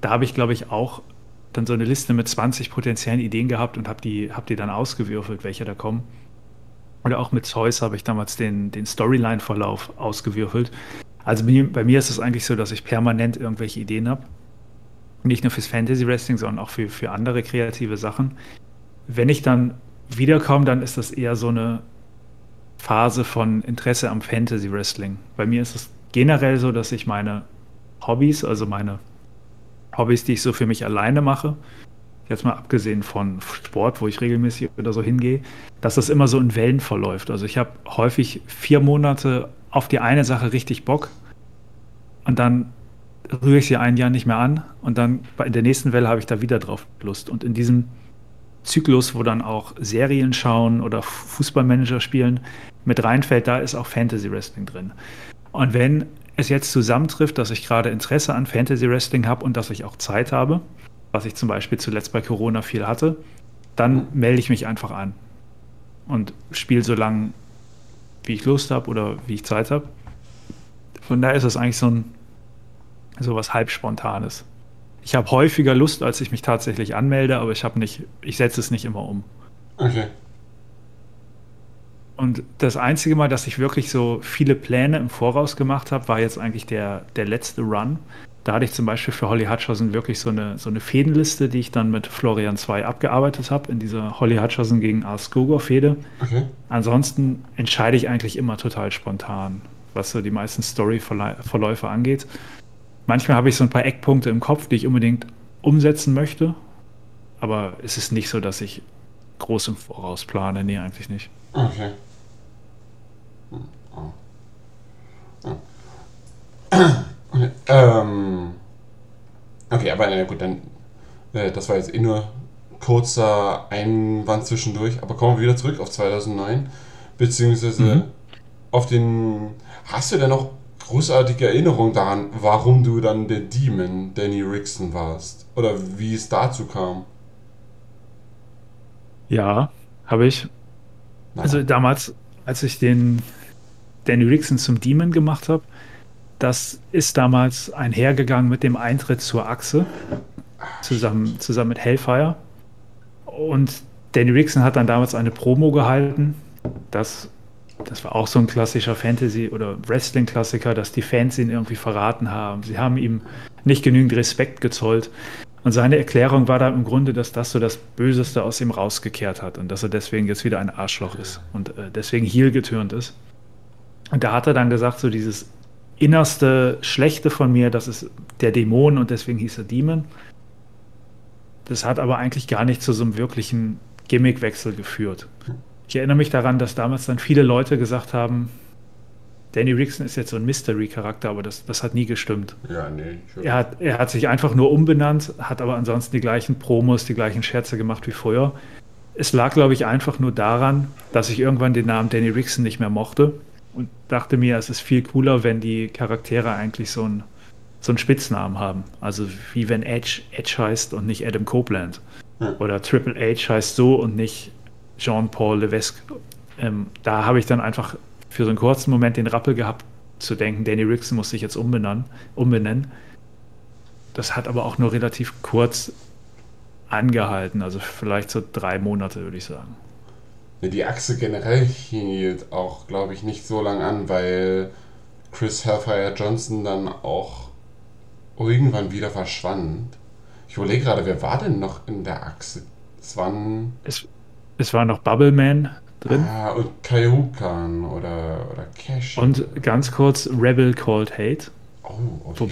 da habe ich, glaube ich, auch dann so eine Liste mit 20 potenziellen Ideen gehabt und habe die, hab die dann ausgewürfelt, welche da kommen. Oder auch mit Zeus habe ich damals den, den Storyline-Verlauf ausgewürfelt. Also bei, bei mir ist es eigentlich so, dass ich permanent irgendwelche Ideen habe. Nicht nur fürs Fantasy Wrestling, sondern auch für, für andere kreative Sachen. Wenn ich dann wiederkomme, dann ist das eher so eine, Phase von Interesse am Fantasy Wrestling. Bei mir ist es generell so, dass ich meine Hobbys, also meine Hobbys, die ich so für mich alleine mache, jetzt mal abgesehen von Sport, wo ich regelmäßig oder so hingehe, dass das immer so in Wellen verläuft. Also ich habe häufig vier Monate auf die eine Sache richtig Bock und dann rühre ich sie ein Jahr nicht mehr an und dann in der nächsten Welle habe ich da wieder drauf Lust. Und in diesem Zyklus, wo dann auch Serien schauen oder Fußballmanager spielen, mit reinfällt, da ist auch Fantasy Wrestling drin. Und wenn es jetzt zusammentrifft, dass ich gerade Interesse an Fantasy Wrestling habe und dass ich auch Zeit habe, was ich zum Beispiel zuletzt bei Corona viel hatte, dann melde ich mich einfach an und spiele so lange, wie ich Lust habe oder wie ich Zeit habe. Von daher ist es eigentlich so ein so was halb spontanes. Ich habe häufiger Lust, als ich mich tatsächlich anmelde, aber ich habe nicht, ich setze es nicht immer um. Okay. Und das einzige Mal, dass ich wirklich so viele Pläne im Voraus gemacht habe, war jetzt eigentlich der, der letzte Run. Da hatte ich zum Beispiel für Holly Hutcherson wirklich so eine, so eine Fädenliste, die ich dann mit Florian 2 abgearbeitet habe, in dieser Holly Hutcherson gegen Ars Gogor-Fäde. Okay. Ansonsten entscheide ich eigentlich immer total spontan, was so die meisten Story-Verläufe angeht. Manchmal habe ich so ein paar Eckpunkte im Kopf, die ich unbedingt umsetzen möchte. Aber es ist nicht so, dass ich groß im Voraus plane. Nee, eigentlich nicht. Okay. Okay, ähm, okay aber na gut, dann, äh, das war jetzt eh nur kurzer Einwand zwischendurch, aber kommen wir wieder zurück auf 2009, beziehungsweise mhm. auf den, hast du denn noch großartige Erinnerungen daran, warum du dann der Demon Danny Rickson warst? Oder wie es dazu kam? Ja, habe ich. Also damals, als ich den Danny Rickson zum Demon gemacht habe, das ist damals einhergegangen mit dem Eintritt zur Achse, zusammen, zusammen mit Hellfire. Und Danny Rickson hat dann damals eine Promo gehalten. Das, das war auch so ein klassischer Fantasy- oder Wrestling-Klassiker, dass die Fans ihn irgendwie verraten haben. Sie haben ihm nicht genügend Respekt gezollt. Und seine Erklärung war dann im Grunde, dass das so das Böseste aus ihm rausgekehrt hat und dass er deswegen jetzt wieder ein Arschloch ist und äh, deswegen heel getürnt ist. Und da hat er dann gesagt, so dieses innerste Schlechte von mir, das ist der Dämon und deswegen hieß er Demon. Das hat aber eigentlich gar nicht zu so einem wirklichen Gimmickwechsel geführt. Ich erinnere mich daran, dass damals dann viele Leute gesagt haben, Danny Rickson ist jetzt so ein Mystery-Charakter, aber das, das hat nie gestimmt. Ja, nee. Er hat, er hat sich einfach nur umbenannt, hat aber ansonsten die gleichen Promos, die gleichen Scherze gemacht wie früher. Es lag, glaube ich, einfach nur daran, dass ich irgendwann den Namen Danny Rickson nicht mehr mochte und dachte mir, es ist viel cooler, wenn die Charaktere eigentlich so einen, so einen Spitznamen haben. Also wie wenn Edge Edge heißt und nicht Adam Copeland. Ja. Oder Triple H heißt so und nicht Jean-Paul Levesque. Ähm, da habe ich dann einfach für so einen kurzen Moment den Rappel gehabt, zu denken, Danny Rickson muss sich jetzt umbenennen. umbenennen. Das hat aber auch nur relativ kurz angehalten, also vielleicht so drei Monate, würde ich sagen. Die Achse generell hielt auch, glaube ich, nicht so lang an, weil Chris Hellfire Johnson dann auch irgendwann wieder verschwand. Ich überlege gerade, wer war denn noch in der Achse? Es waren. Es, es war noch Bubbleman drin. Ah, und Kayukan oder, oder Cash. Und ganz kurz Rebel Called Hate. Oh, okay.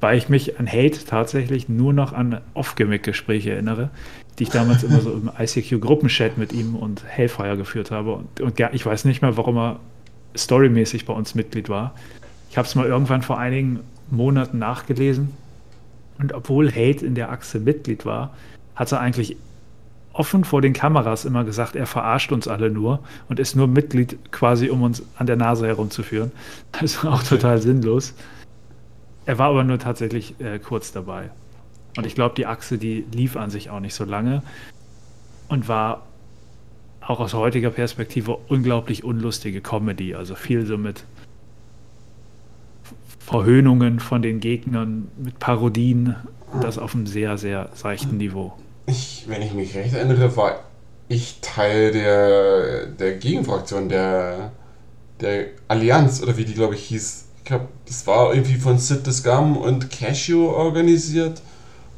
Wobei ich mich an Hate tatsächlich nur noch an Off-Gimmick-Gespräche erinnere, die ich damals immer so im (laughs) ICQ-Gruppenchat mit ihm und Hellfire geführt habe. Und, und ich weiß nicht mehr, warum er storymäßig bei uns Mitglied war. Ich habe es mal irgendwann vor einigen Monaten nachgelesen. Und obwohl Hate in der Achse Mitglied war, hat er eigentlich offen vor den Kameras immer gesagt, er verarscht uns alle nur und ist nur Mitglied quasi, um uns an der Nase herumzuführen. Das ist auch total sinnlos. Er war aber nur tatsächlich äh, kurz dabei. Und ich glaube, die Achse, die lief an sich auch nicht so lange und war auch aus heutiger Perspektive unglaublich unlustige Comedy. Also viel so mit Verhöhnungen von den Gegnern, mit Parodien, das auf einem sehr, sehr seichten Niveau. Ich, wenn ich mich recht erinnere, war ich Teil der, der Gegenfraktion, der, der Allianz, oder wie die, glaube ich, hieß. Ich glaube, das war irgendwie von Sid the Scum und Cashew organisiert.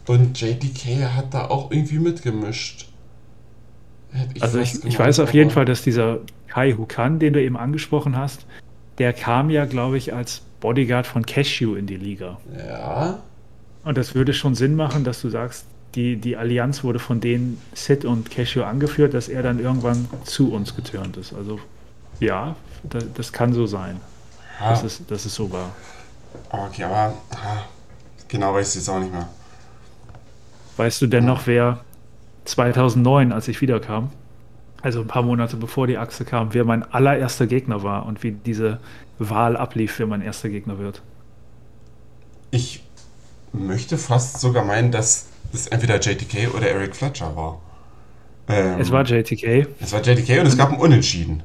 Und JDK hat da auch irgendwie mitgemischt. Ich also ich, ich weiß auf jeden Fall, dass dieser Kai Hukan, den du eben angesprochen hast, der kam ja, glaube ich, als Bodyguard von Cashew in die Liga. Ja. Und das würde schon Sinn machen, dass du sagst, die, die Allianz wurde von denen Sid und Cashew angeführt, dass er dann irgendwann zu uns geturnt ist. Also ja, das, das kann so sein. Ja. Das, ist, das ist so wahr. Okay, aber genau weiß ich es jetzt auch nicht mehr. Weißt du denn noch, wer 2009, als ich wiederkam, also ein paar Monate bevor die Achse kam, wer mein allererster Gegner war und wie diese Wahl ablief, wer mein erster Gegner wird? Ich möchte fast sogar meinen, dass es entweder JTK oder Eric Fletcher war. Ähm, es war JTK. Es war JTK und es gab ein Unentschieden.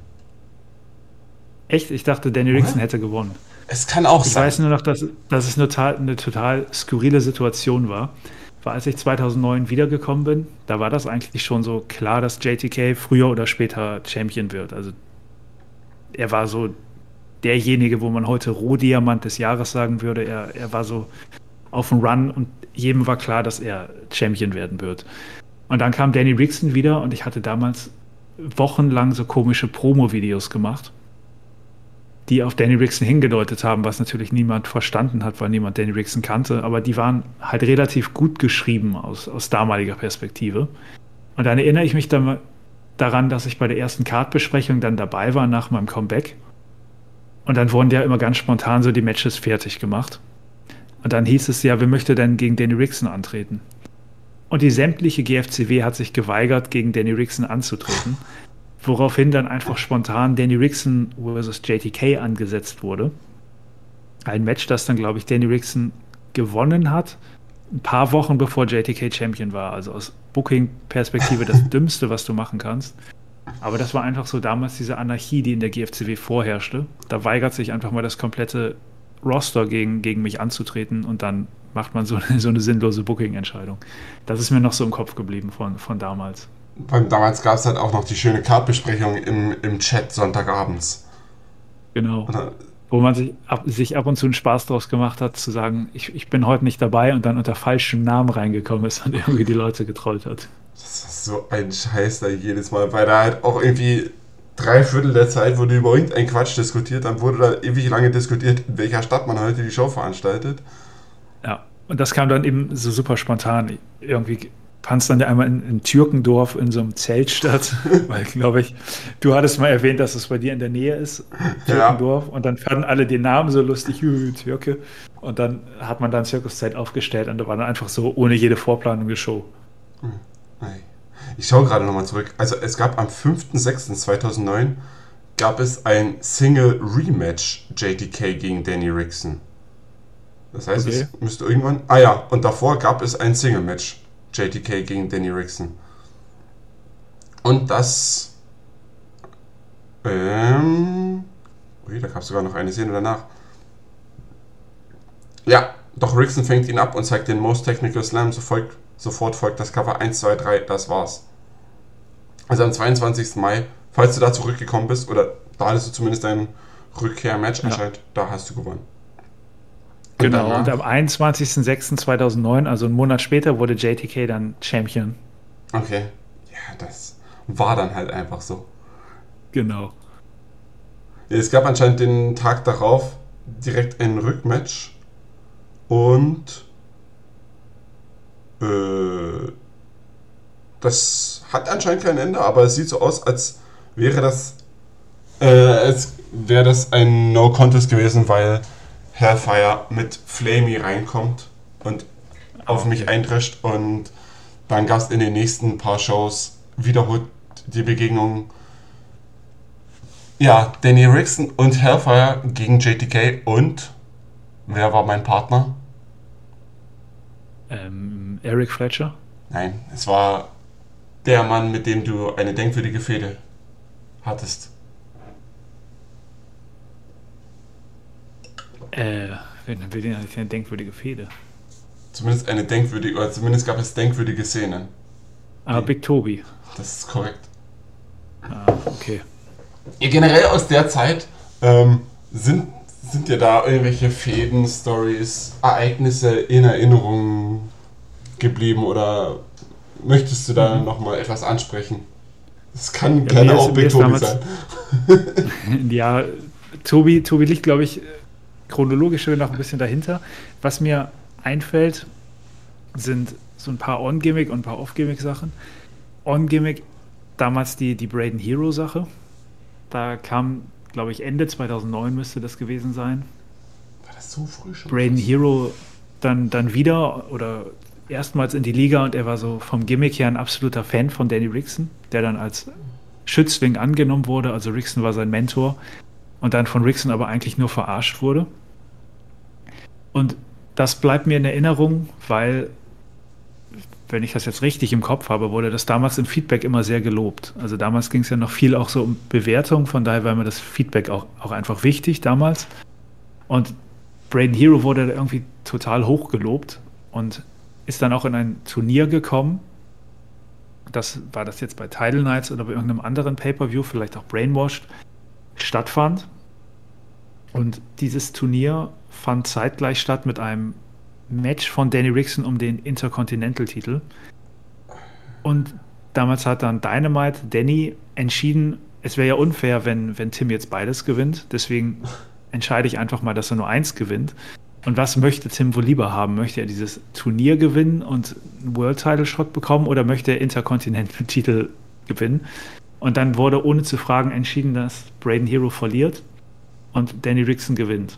Echt? Ich dachte, Danny Rickson hätte gewonnen. Es kann auch ich sein. Ich weiß nur noch, dass, dass es eine, eine total skurrile Situation war. War, als ich 2009 wiedergekommen bin, da war das eigentlich schon so klar, dass JTK früher oder später Champion wird. Also er war so derjenige, wo man heute Rohdiamant des Jahres sagen würde. Er, er war so auf dem Run und jedem war klar, dass er Champion werden wird. Und dann kam Danny Rickson wieder und ich hatte damals wochenlang so komische Promo-Videos gemacht, die auf Danny Rickson hingedeutet haben, was natürlich niemand verstanden hat, weil niemand Danny Rickson kannte, aber die waren halt relativ gut geschrieben aus, aus damaliger Perspektive. Und dann erinnere ich mich dann daran, dass ich bei der ersten Card-Besprechung dann dabei war nach meinem Comeback. Und dann wurden ja immer ganz spontan so die Matches fertig gemacht. Und dann hieß es ja, wer möchte denn gegen Danny Rickson antreten? Und die sämtliche GFCW hat sich geweigert, gegen Danny Rickson anzutreten, woraufhin dann einfach spontan Danny Rickson versus JTK angesetzt wurde. Ein Match, das dann, glaube ich, Danny Rickson gewonnen hat, ein paar Wochen bevor JTK Champion war. Also aus Booking-Perspektive das (laughs) Dümmste, was du machen kannst. Aber das war einfach so damals diese Anarchie, die in der GFCW vorherrschte. Da weigert sich einfach mal das komplette Roster gegen, gegen mich anzutreten und dann macht man so eine, so eine sinnlose Booking-Entscheidung. Das ist mir noch so im Kopf geblieben von, von damals. Beim, damals gab es halt auch noch die schöne Kartbesprechung im, im Chat Sonntagabends. Genau. Wo man sich ab, sich ab und zu einen Spaß draus gemacht hat, zu sagen, ich, ich bin heute nicht dabei und dann unter falschem Namen reingekommen ist und (laughs) irgendwie die Leute getrollt hat. Das war so ein Scheiß da jedes Mal, weil da halt auch irgendwie drei Viertel der Zeit wurde über irgendeinen Quatsch diskutiert, dann wurde da ewig lange diskutiert, in welcher Stadt man heute die Show veranstaltet. Ja, und das kam dann eben so super spontan. Irgendwie fand es dann einmal in, in, Türkendorf in so einem Zelt statt, (laughs) weil, glaube ich, du hattest mal erwähnt, dass es bei dir in der Nähe ist, Türkendorf, ja. und dann fanden alle den Namen so lustig, Türke, und dann hat man dann Zirkuszelt aufgestellt und da war dann einfach so ohne jede Vorplanung eine Show. Hm. Ich schaue gerade nochmal zurück. Also es gab am 5.6.2009 gab es ein Single Rematch JTK gegen Danny Rickson. Das heißt, okay. es müsste irgendwann. Ah ja, und davor gab es ein Single Match JTK gegen Danny Rickson. Und das. Ähm. Ui, da gab es sogar noch eine Szene danach. Ja, doch Rickson fängt ihn ab und zeigt den Most Technical Slam. So folgt, sofort folgt das Cover 1, 2, 3. Das war's. Also am 22. Mai, falls du da zurückgekommen bist, oder da hattest du zumindest dein Rückkehrmatch ja. anscheinend, da hast du gewonnen. Und genau, danach, und am 21.06.2009, also einen Monat später, wurde JTK dann Champion. Okay, ja, das war dann halt einfach so. Genau. Ja, es gab anscheinend den Tag darauf direkt ein Rückmatch und äh, das hat anscheinend kein Ende, aber es sieht so aus, als wäre das, äh, als wäre das ein No-Contest gewesen, weil Hellfire mit Flamey reinkommt und auf mich eindrescht und dann gab es in den nächsten paar Shows wiederholt die Begegnung. Ja, Danny Rickson und Hellfire gegen JTK und wer war mein Partner? Ähm, Eric Fletcher? Nein, es war der Mann, mit dem du eine denkwürdige Fehde hattest? Äh, wen denn eine denkwürdige Fehde? Zumindest eine denkwürdige, oder zumindest gab es denkwürdige Szenen. Ah, Big Toby. Das ist korrekt. Ah, okay. Ja, generell aus der Zeit ähm, sind, sind dir da irgendwelche Fäden, Stories, Ereignisse in Erinnerung geblieben oder möchtest du da mhm. nochmal etwas ansprechen? Das kann, ja, kann auch Big Tobi sein. (laughs) ja, Tobi, Tobi liegt, glaube ich, chronologisch noch ein bisschen dahinter. Was mir einfällt, sind so ein paar On-Gimmick und ein paar Off-Gimmick-Sachen. On-Gimmick, damals die, die Braden Hero-Sache. Da kam, glaube ich, Ende 2009 müsste das gewesen sein. War das so früh schon? Braden Hero dann, dann wieder oder erstmals in die Liga und er war so vom Gimmick her ein absoluter Fan von Danny Rickson, der dann als Schützling angenommen wurde. Also Rickson war sein Mentor und dann von Rickson aber eigentlich nur verarscht wurde. Und das bleibt mir in Erinnerung, weil, wenn ich das jetzt richtig im Kopf habe, wurde das damals im Feedback immer sehr gelobt. Also damals ging es ja noch viel auch so um Bewertung, von daher war mir das Feedback auch, auch einfach wichtig damals. Und Braden Hero wurde irgendwie total hoch gelobt und ist dann auch in ein Turnier gekommen. Das war das jetzt bei Tidal Nights oder bei irgendeinem anderen Pay-per-View, vielleicht auch Brainwashed, stattfand. Und dieses Turnier fand zeitgleich statt mit einem Match von Danny Rickson um den Intercontinental-Titel. Und damals hat dann Dynamite Danny entschieden, es wäre ja unfair, wenn, wenn Tim jetzt beides gewinnt. Deswegen entscheide ich einfach mal, dass er nur eins gewinnt. Und was möchte Tim wohl lieber haben? Möchte er dieses Turnier gewinnen und einen World Title Shot bekommen oder möchte er Intercontinental Titel gewinnen? Und dann wurde ohne zu fragen entschieden, dass Braden Hero verliert und Danny Rickson gewinnt.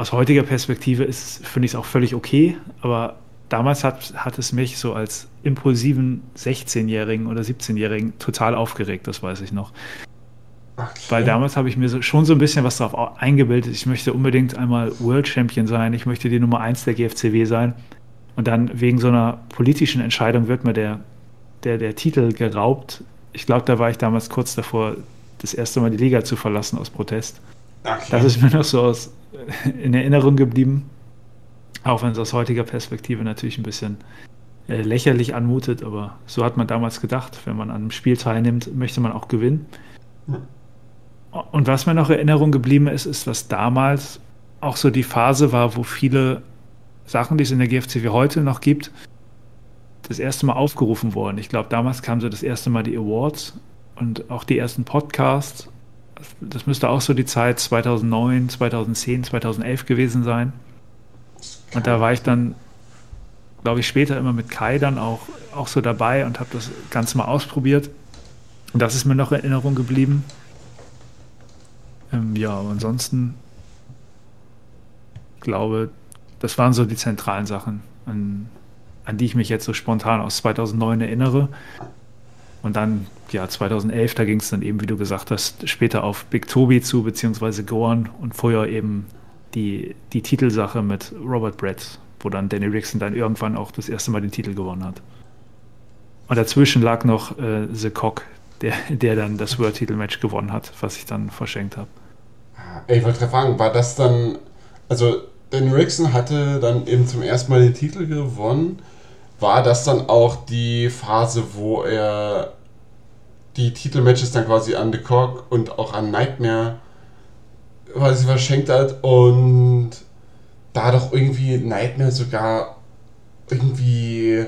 Aus heutiger Perspektive ist, finde ich es auch völlig okay, aber damals hat, hat es mich so als impulsiven 16-Jährigen oder 17-Jährigen total aufgeregt, das weiß ich noch. Okay. Weil damals habe ich mir so, schon so ein bisschen was darauf eingebildet. Ich möchte unbedingt einmal World Champion sein. Ich möchte die Nummer 1 der GFCW sein. Und dann wegen so einer politischen Entscheidung wird mir der, der, der Titel geraubt. Ich glaube, da war ich damals kurz davor, das erste Mal die Liga zu verlassen aus Protest. Okay. Das ist mir noch so aus, in Erinnerung geblieben. Auch wenn es aus heutiger Perspektive natürlich ein bisschen äh, lächerlich anmutet, aber so hat man damals gedacht, wenn man an einem Spiel teilnimmt, möchte man auch gewinnen. Und was mir noch Erinnerung geblieben ist, ist, was damals auch so die Phase war, wo viele Sachen, die es in der GFCW heute noch gibt, das erste Mal aufgerufen wurden. Ich glaube, damals kamen so das erste Mal die Awards und auch die ersten Podcasts. Das müsste auch so die Zeit 2009, 2010, 2011 gewesen sein. Und da war ich dann, glaube ich, später immer mit Kai dann auch, auch so dabei und habe das Ganze mal ausprobiert. Und das ist mir noch in Erinnerung geblieben. Ähm, ja, aber ansonsten glaube, das waren so die zentralen Sachen, an, an die ich mich jetzt so spontan aus 2009 erinnere. Und dann, ja, 2011, da ging es dann eben, wie du gesagt hast, später auf Big Toby zu, beziehungsweise Gorn und vorher eben die, die Titelsache mit Robert Brett, wo dann Danny Rickson dann irgendwann auch das erste Mal den Titel gewonnen hat. Und dazwischen lag noch äh, The Cock, der, der dann das World-Titel-Match gewonnen hat, was ich dann verschenkt habe. Ich wollte fragen, war das dann, also Danny Rickson hatte dann eben zum ersten Mal den Titel gewonnen. War das dann auch die Phase, wo er die Titelmatches dann quasi an The Cock und auch an Nightmare quasi verschenkt hat und da doch irgendwie Nightmare sogar irgendwie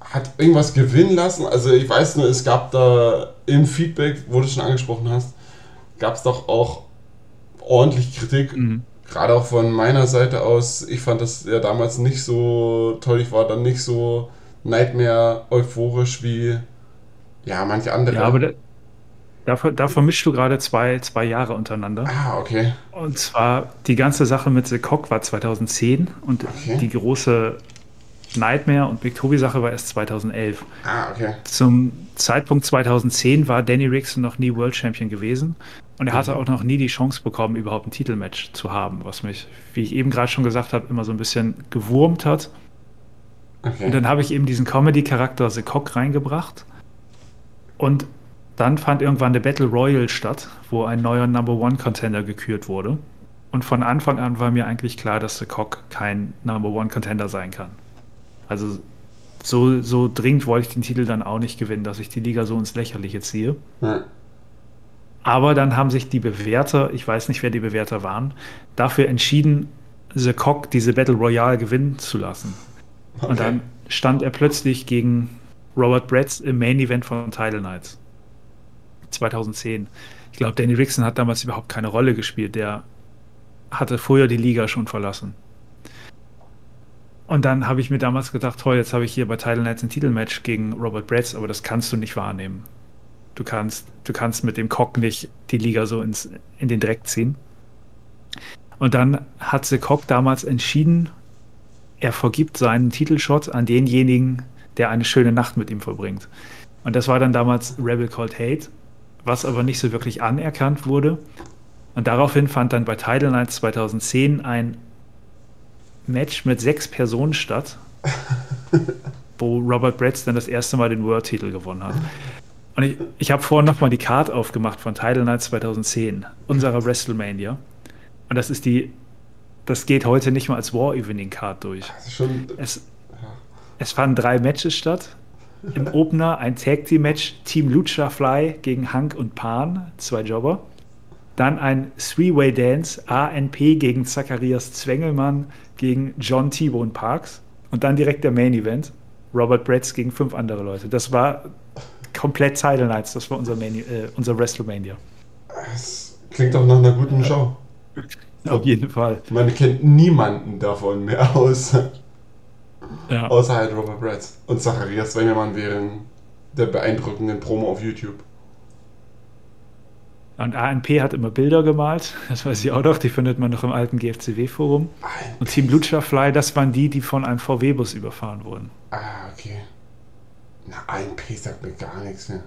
hat irgendwas gewinnen lassen. Also ich weiß nur, es gab da im Feedback, wo du schon angesprochen hast, gab es doch auch ordentlich Kritik. Mhm. Gerade auch von meiner Seite aus. Ich fand das ja damals nicht so toll. Ich war dann nicht so Nightmare euphorisch wie ja manche andere. Ja, aber da, da, da vermischst du gerade zwei, zwei Jahre untereinander. Ah, okay. Und zwar die ganze Sache mit The Cock war 2010 und okay. die große Nightmare und Big Toby Sache war erst 2011. Ah, okay. Zum Zeitpunkt 2010 war Danny Rickson noch nie World Champion gewesen und er hatte mhm. auch noch nie die Chance bekommen, überhaupt ein Titelmatch zu haben, was mich, wie ich eben gerade schon gesagt habe, immer so ein bisschen gewurmt hat. Okay. Und dann habe ich eben diesen Comedy-Charakter The Cock reingebracht und dann fand irgendwann der Battle Royal statt, wo ein neuer Number One Contender gekürt wurde. Und von Anfang an war mir eigentlich klar, dass The Cock kein Number One Contender sein kann. Also so, so dringend wollte ich den Titel dann auch nicht gewinnen, dass ich die Liga so ins Lächerliche ziehe. Ja. Aber dann haben sich die Bewerter, ich weiß nicht, wer die Bewerter waren, dafür entschieden, The Cock diese Battle Royale gewinnen zu lassen. Okay. Und dann stand er plötzlich gegen Robert Bretz im Main Event von Title Knights. 2010. Ich glaube, Danny Rickson hat damals überhaupt keine Rolle gespielt. Der hatte vorher die Liga schon verlassen. Und dann habe ich mir damals gedacht, toll, jetzt habe ich hier bei Title Knights ein Titelmatch gegen Robert Bretz, aber das kannst du nicht wahrnehmen. Du kannst, du kannst mit dem Cock nicht die Liga so ins, in den Dreck ziehen. Und dann hat The Cock damals entschieden, er vergibt seinen Titelshot an denjenigen, der eine schöne Nacht mit ihm verbringt. Und das war dann damals Rebel Called Hate, was aber nicht so wirklich anerkannt wurde. Und daraufhin fand dann bei Title Nights 2010 ein Match mit sechs Personen statt, (laughs) wo Robert Bretz dann das erste Mal den World-Titel gewonnen hat. Und ich, ich habe vorhin nochmal die Card aufgemacht von Title Night 2010, unserer WrestleMania. Und das ist die, das geht heute nicht mal als War Evening Card durch. Es, es fanden drei Matches statt. Im Opener ein Tag Team Match, Team Lucha Fly gegen Hank und Pan, zwei Jobber. Dann ein Three-Way Dance, ANP gegen Zacharias Zwengelmann gegen John T-Bone Parks. Und dann direkt der Main Event, Robert Bretz gegen fünf andere Leute. Das war komplett Title Nights, das war unser, Manu äh, unser WrestleMania. Das klingt doch nach einer guten Show. Auf jeden Fall. Man kennt niemanden davon mehr außer, ja. außer halt Robert Bretz. Und Zacharias Wengelmann während der beeindruckenden Promo auf YouTube. Und ANP hat immer Bilder gemalt, das weiß ich auch noch, die findet man noch im alten GFCW-Forum. Und Team Lucha das waren die, die von einem VW-Bus überfahren wurden. Ah, okay. Na, ANP sagt mir gar nichts mehr.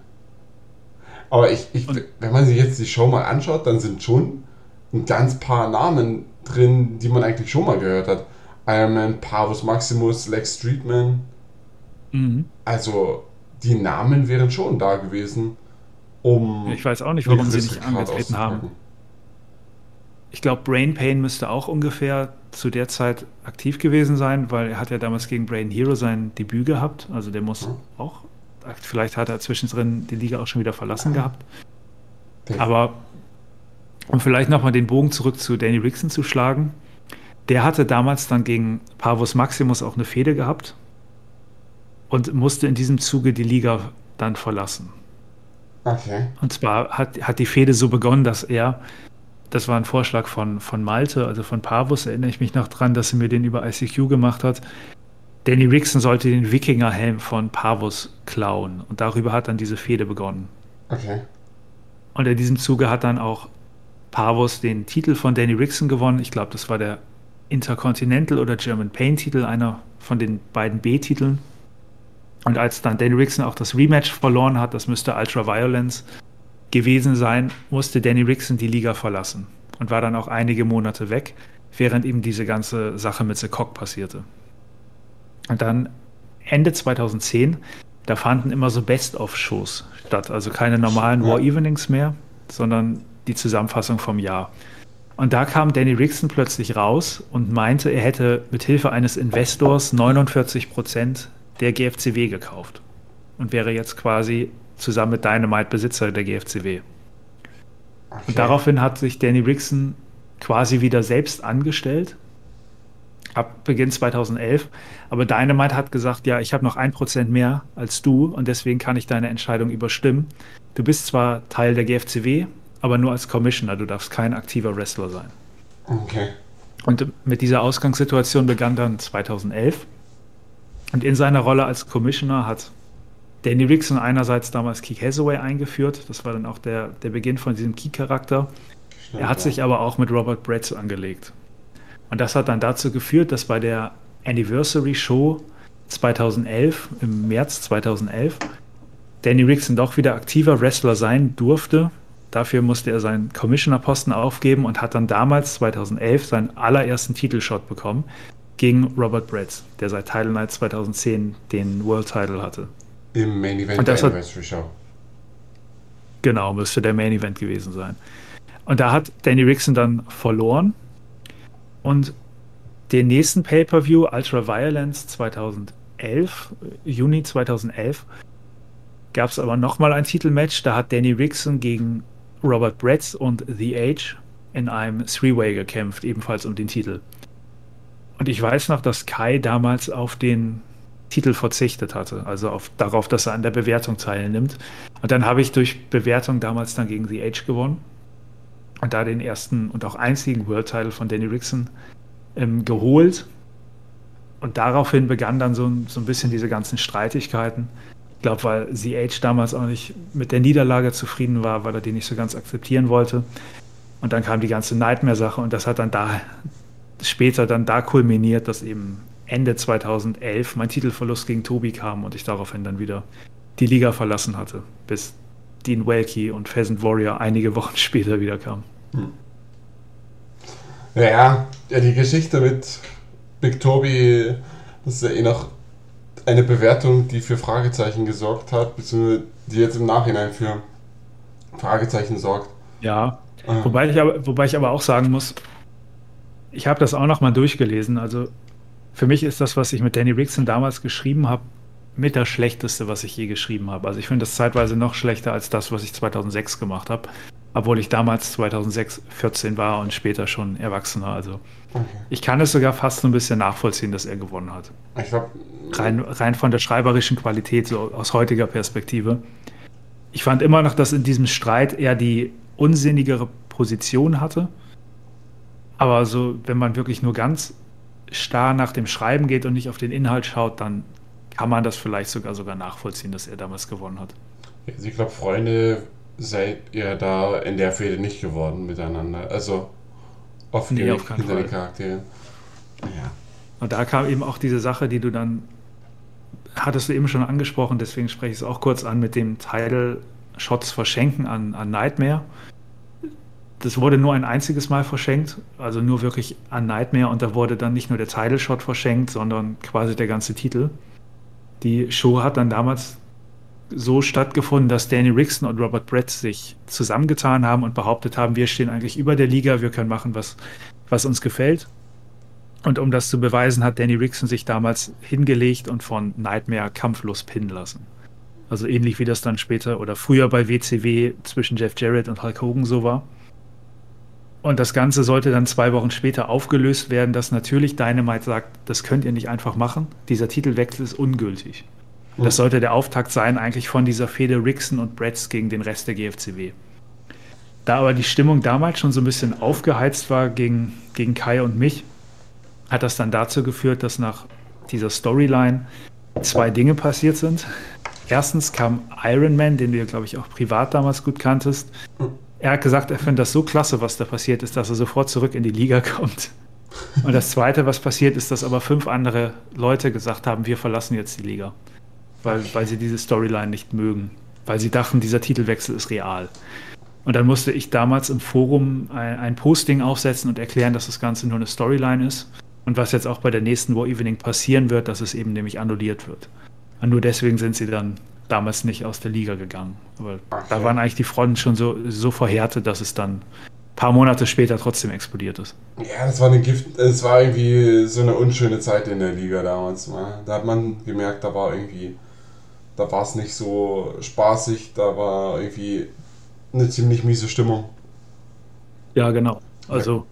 Aber ich, ich wenn man sich jetzt die Show mal anschaut, dann sind schon ein ganz paar Namen drin, die man eigentlich schon mal gehört hat. Iron Man, Pavus Maximus, Lex Streetman. Mhm. Also, die Namen wären schon da gewesen um. Ich weiß auch nicht, warum sie nicht angetreten haben. Ich glaube, Brain Pain müsste auch ungefähr zu der Zeit aktiv gewesen sein, weil er hat ja damals gegen Brain Hero sein Debüt gehabt. Also der muss mhm. auch, vielleicht hat er zwischendrin die Liga auch schon wieder verlassen mhm. gehabt. Aber um vielleicht nochmal den Bogen zurück zu Danny Rickson zu schlagen, der hatte damals dann gegen Pavus Maximus auch eine Fehde gehabt und musste in diesem Zuge die Liga dann verlassen. Okay. Und zwar hat, hat die Fehde so begonnen, dass er, das war ein Vorschlag von, von Malte, also von Pavus, erinnere ich mich noch dran, dass er mir den über ICQ gemacht hat. Danny Rickson sollte den Wikingerhelm von Pavus klauen. Und darüber hat dann diese Fehde begonnen. Okay. Und in diesem Zuge hat dann auch Pavus den Titel von Danny Rickson gewonnen. Ich glaube, das war der Intercontinental oder German Pain Titel, einer von den beiden B-Titeln. Und als dann Danny Rickson auch das Rematch verloren hat, das müsste Ultra Violence gewesen sein, musste Danny Rickson die Liga verlassen und war dann auch einige Monate weg, während ihm diese ganze Sache mit The Cock passierte. Und dann Ende 2010, da fanden immer so Best-of-Shows statt, also keine normalen War Evenings mehr, sondern die Zusammenfassung vom Jahr. Und da kam Danny Rickson plötzlich raus und meinte, er hätte mit Hilfe eines Investors 49 Prozent der GFCW gekauft und wäre jetzt quasi zusammen mit Dynamite Besitzer der GFCW. Okay. Und daraufhin hat sich Danny Rickson quasi wieder selbst angestellt ab Beginn 2011. Aber Dynamite hat gesagt, ja, ich habe noch ein Prozent mehr als du und deswegen kann ich deine Entscheidung überstimmen. Du bist zwar Teil der GFCW, aber nur als Commissioner. Du darfst kein aktiver Wrestler sein. Okay. Und mit dieser Ausgangssituation begann dann 2011. Und in seiner Rolle als Commissioner hat Danny Rickson einerseits damals Keith Hathaway eingeführt. Das war dann auch der, der Beginn von diesem Key-Charakter. Er hat sich aber auch mit Robert Bretz angelegt. Und das hat dann dazu geführt, dass bei der Anniversary Show 2011, im März 2011, Danny Rickson doch wieder aktiver Wrestler sein durfte Dafür musste er seinen Commissioner-Posten aufgeben und hat dann damals, 2011, seinen allerersten Titelshot bekommen gegen Robert Bretz, der seit Title Night 2010 den World Title hatte. Im Main Event der Anniversary Show. Genau, müsste der Main Event gewesen sein. Und da hat Danny Rickson dann verloren und den nächsten Pay-Per-View, Ultra Violence 2011, Juni 2011, gab es aber nochmal ein Titelmatch. Da hat Danny Rickson gegen Robert Bretz und The Age in einem Three-Way gekämpft, ebenfalls um den Titel. Und ich weiß noch, dass Kai damals auf den Titel verzichtet hatte, also auf, darauf, dass er an der Bewertung teilnimmt. Und dann habe ich durch Bewertung damals dann gegen The Age gewonnen und da den ersten und auch einzigen World Title von Danny Rickson ähm, geholt. Und daraufhin begann dann so, so ein bisschen diese ganzen Streitigkeiten glaube, weil CH damals auch nicht mit der Niederlage zufrieden war, weil er die nicht so ganz akzeptieren wollte. Und dann kam die ganze Nightmare-Sache und das hat dann da später dann da kulminiert, dass eben Ende 2011 mein Titelverlust gegen Tobi kam und ich daraufhin dann wieder die Liga verlassen hatte, bis Dean Welke und Pheasant Warrior einige Wochen (laughs) später wieder kamen. Hm. Ja, ja, die Geschichte mit Big Tobi, das ist ja eh noch eine Bewertung, die für Fragezeichen gesorgt hat, beziehungsweise die jetzt im Nachhinein für Fragezeichen sorgt. Ja, ah. wobei, ich aber, wobei ich aber auch sagen muss, ich habe das auch noch mal durchgelesen. Also für mich ist das, was ich mit Danny Rickson damals geschrieben habe, mit das Schlechteste, was ich je geschrieben habe. Also ich finde das zeitweise noch schlechter als das, was ich 2006 gemacht habe obwohl ich damals 2006 14 war und später schon Erwachsener. Also okay. ich kann es sogar fast so ein bisschen nachvollziehen, dass er gewonnen hat. Ich glaub, rein, rein von der schreiberischen Qualität, so aus heutiger Perspektive. Ich fand immer noch, dass in diesem Streit er die unsinnigere Position hatte. Aber so, wenn man wirklich nur ganz starr nach dem Schreiben geht und nicht auf den Inhalt schaut, dann kann man das vielleicht sogar sogar nachvollziehen, dass er damals gewonnen hat. Also ich glaube, Freunde seid ihr da in der Fehde nicht geworden miteinander. Also oft nee, auf keinen Fall. Charakteren. Ja. Und da kam eben auch diese Sache, die du dann hattest du eben schon angesprochen, deswegen spreche ich es auch kurz an mit dem Title Shots verschenken an, an Nightmare. Das wurde nur ein einziges Mal verschenkt, also nur wirklich an Nightmare und da wurde dann nicht nur der Title Shot verschenkt, sondern quasi der ganze Titel. Die Show hat dann damals so stattgefunden, dass Danny Rickson und Robert Brett sich zusammengetan haben und behauptet haben, wir stehen eigentlich über der Liga, wir können machen, was, was uns gefällt. Und um das zu beweisen, hat Danny Rickson sich damals hingelegt und von Nightmare kampflos pinnen lassen. Also ähnlich wie das dann später oder früher bei WCW zwischen Jeff Jarrett und Hulk Hogan so war. Und das Ganze sollte dann zwei Wochen später aufgelöst werden, dass natürlich Dynamite sagt, das könnt ihr nicht einfach machen. Dieser Titelwechsel ist ungültig. Das sollte der Auftakt sein, eigentlich von dieser Fehde Rickson und Bretz gegen den Rest der GFCW. Da aber die Stimmung damals schon so ein bisschen aufgeheizt war gegen, gegen Kai und mich, hat das dann dazu geführt, dass nach dieser Storyline zwei Dinge passiert sind. Erstens kam Iron Man, den du ja, glaube ich, auch privat damals gut kanntest. Er hat gesagt, er findet das so klasse, was da passiert ist, dass er sofort zurück in die Liga (laughs) kommt. Und das Zweite, was passiert ist, dass aber fünf andere Leute gesagt haben, wir verlassen jetzt die Liga. Weil, weil sie diese Storyline nicht mögen. Weil sie dachten, dieser Titelwechsel ist real. Und dann musste ich damals im Forum ein, ein Posting aufsetzen und erklären, dass das Ganze nur eine Storyline ist. Und was jetzt auch bei der nächsten War Evening passieren wird, dass es eben nämlich annulliert wird. Und nur deswegen sind sie dann damals nicht aus der Liga gegangen. Aber okay. da waren eigentlich die Fronten schon so, so verhärtet, dass es dann ein paar Monate später trotzdem explodiert ist. Ja, das war eine Gift, es war irgendwie so eine unschöne Zeit in der Liga damals. Da hat man gemerkt, da war irgendwie, da war es nicht so spaßig, da war irgendwie eine ziemlich miese Stimmung. Ja, genau. Also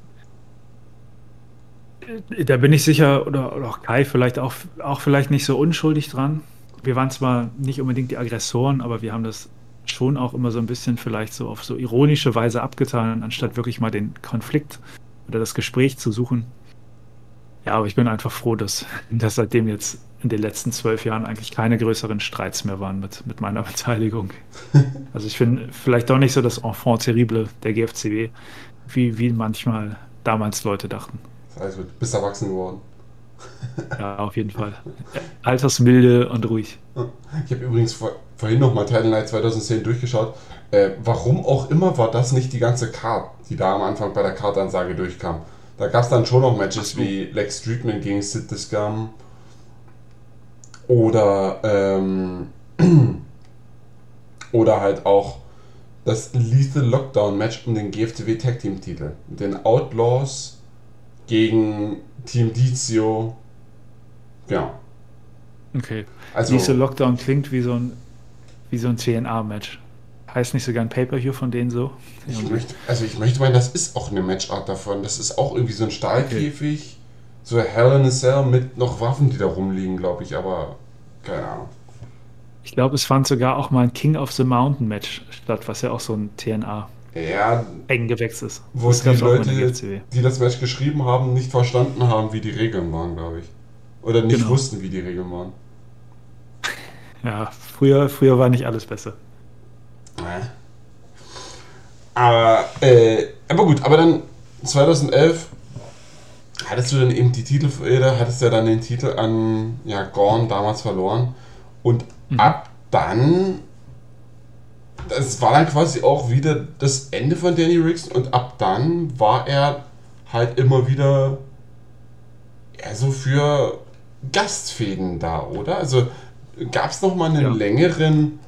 da bin ich sicher, oder, oder, auch Kai vielleicht auch, auch vielleicht nicht so unschuldig dran. Wir waren zwar nicht unbedingt die Aggressoren, aber wir haben das schon auch immer so ein bisschen vielleicht so auf so ironische Weise abgetan, anstatt wirklich mal den Konflikt oder das Gespräch zu suchen. Ja, aber ich bin einfach froh, dass, dass seitdem jetzt in den letzten zwölf Jahren eigentlich keine größeren Streits mehr waren mit, mit meiner (laughs) Beteiligung. Also ich finde vielleicht doch nicht so das Enfant terrible der GFCW, wie, wie manchmal damals Leute dachten. Also du bist erwachsen geworden. Ja, auf jeden Fall. Altersmilde und ruhig. Ich habe übrigens vor, vorhin nochmal Title Night 2010 durchgeschaut. Äh, warum auch immer war das nicht die ganze Card, die da am Anfang bei der Kartansage durchkam. Da gab es dann schon noch Matches wie Lex Streetman gegen Sid Scum oder ähm, (clears throat) oder halt auch das Lethal Lockdown Match um den GFTW Tag Team Titel. Mit den Outlaws gegen Team Dizio. Ja. Okay. Also, Diese Lockdown klingt wie so ein, wie so ein TNA-Match. Heißt nicht sogar ein Pay-Per-View von denen so? Ich möchte, also ich möchte meinen, das ist auch eine Matchart davon. Das ist auch irgendwie so ein Stahlkäfig. Okay. So Hell in a Cell mit noch Waffen, die da rumliegen, glaube ich, aber keine Ahnung. Ich glaube, es fand sogar auch mal ein King of the Mountain Match statt, was ja auch so ein TNA ja, eng gewächst ist. Wo das die Leute, die das Match geschrieben haben, nicht verstanden haben, wie die Regeln waren, glaube ich. Oder nicht genau. wussten, wie die Regeln waren. (laughs) Ja, früher, früher war nicht alles besser. Ja. Aber, äh, aber gut, aber dann 2011 hattest du dann eben die Titelfehde, hattest ja dann den Titel an ja, Gorn damals verloren. Und mhm. ab dann das war dann quasi auch wieder das Ende von Danny Riggs und ab dann war er halt immer wieder eher so für Gastfäden da, oder? Also gab es noch mal einen ja. längeren,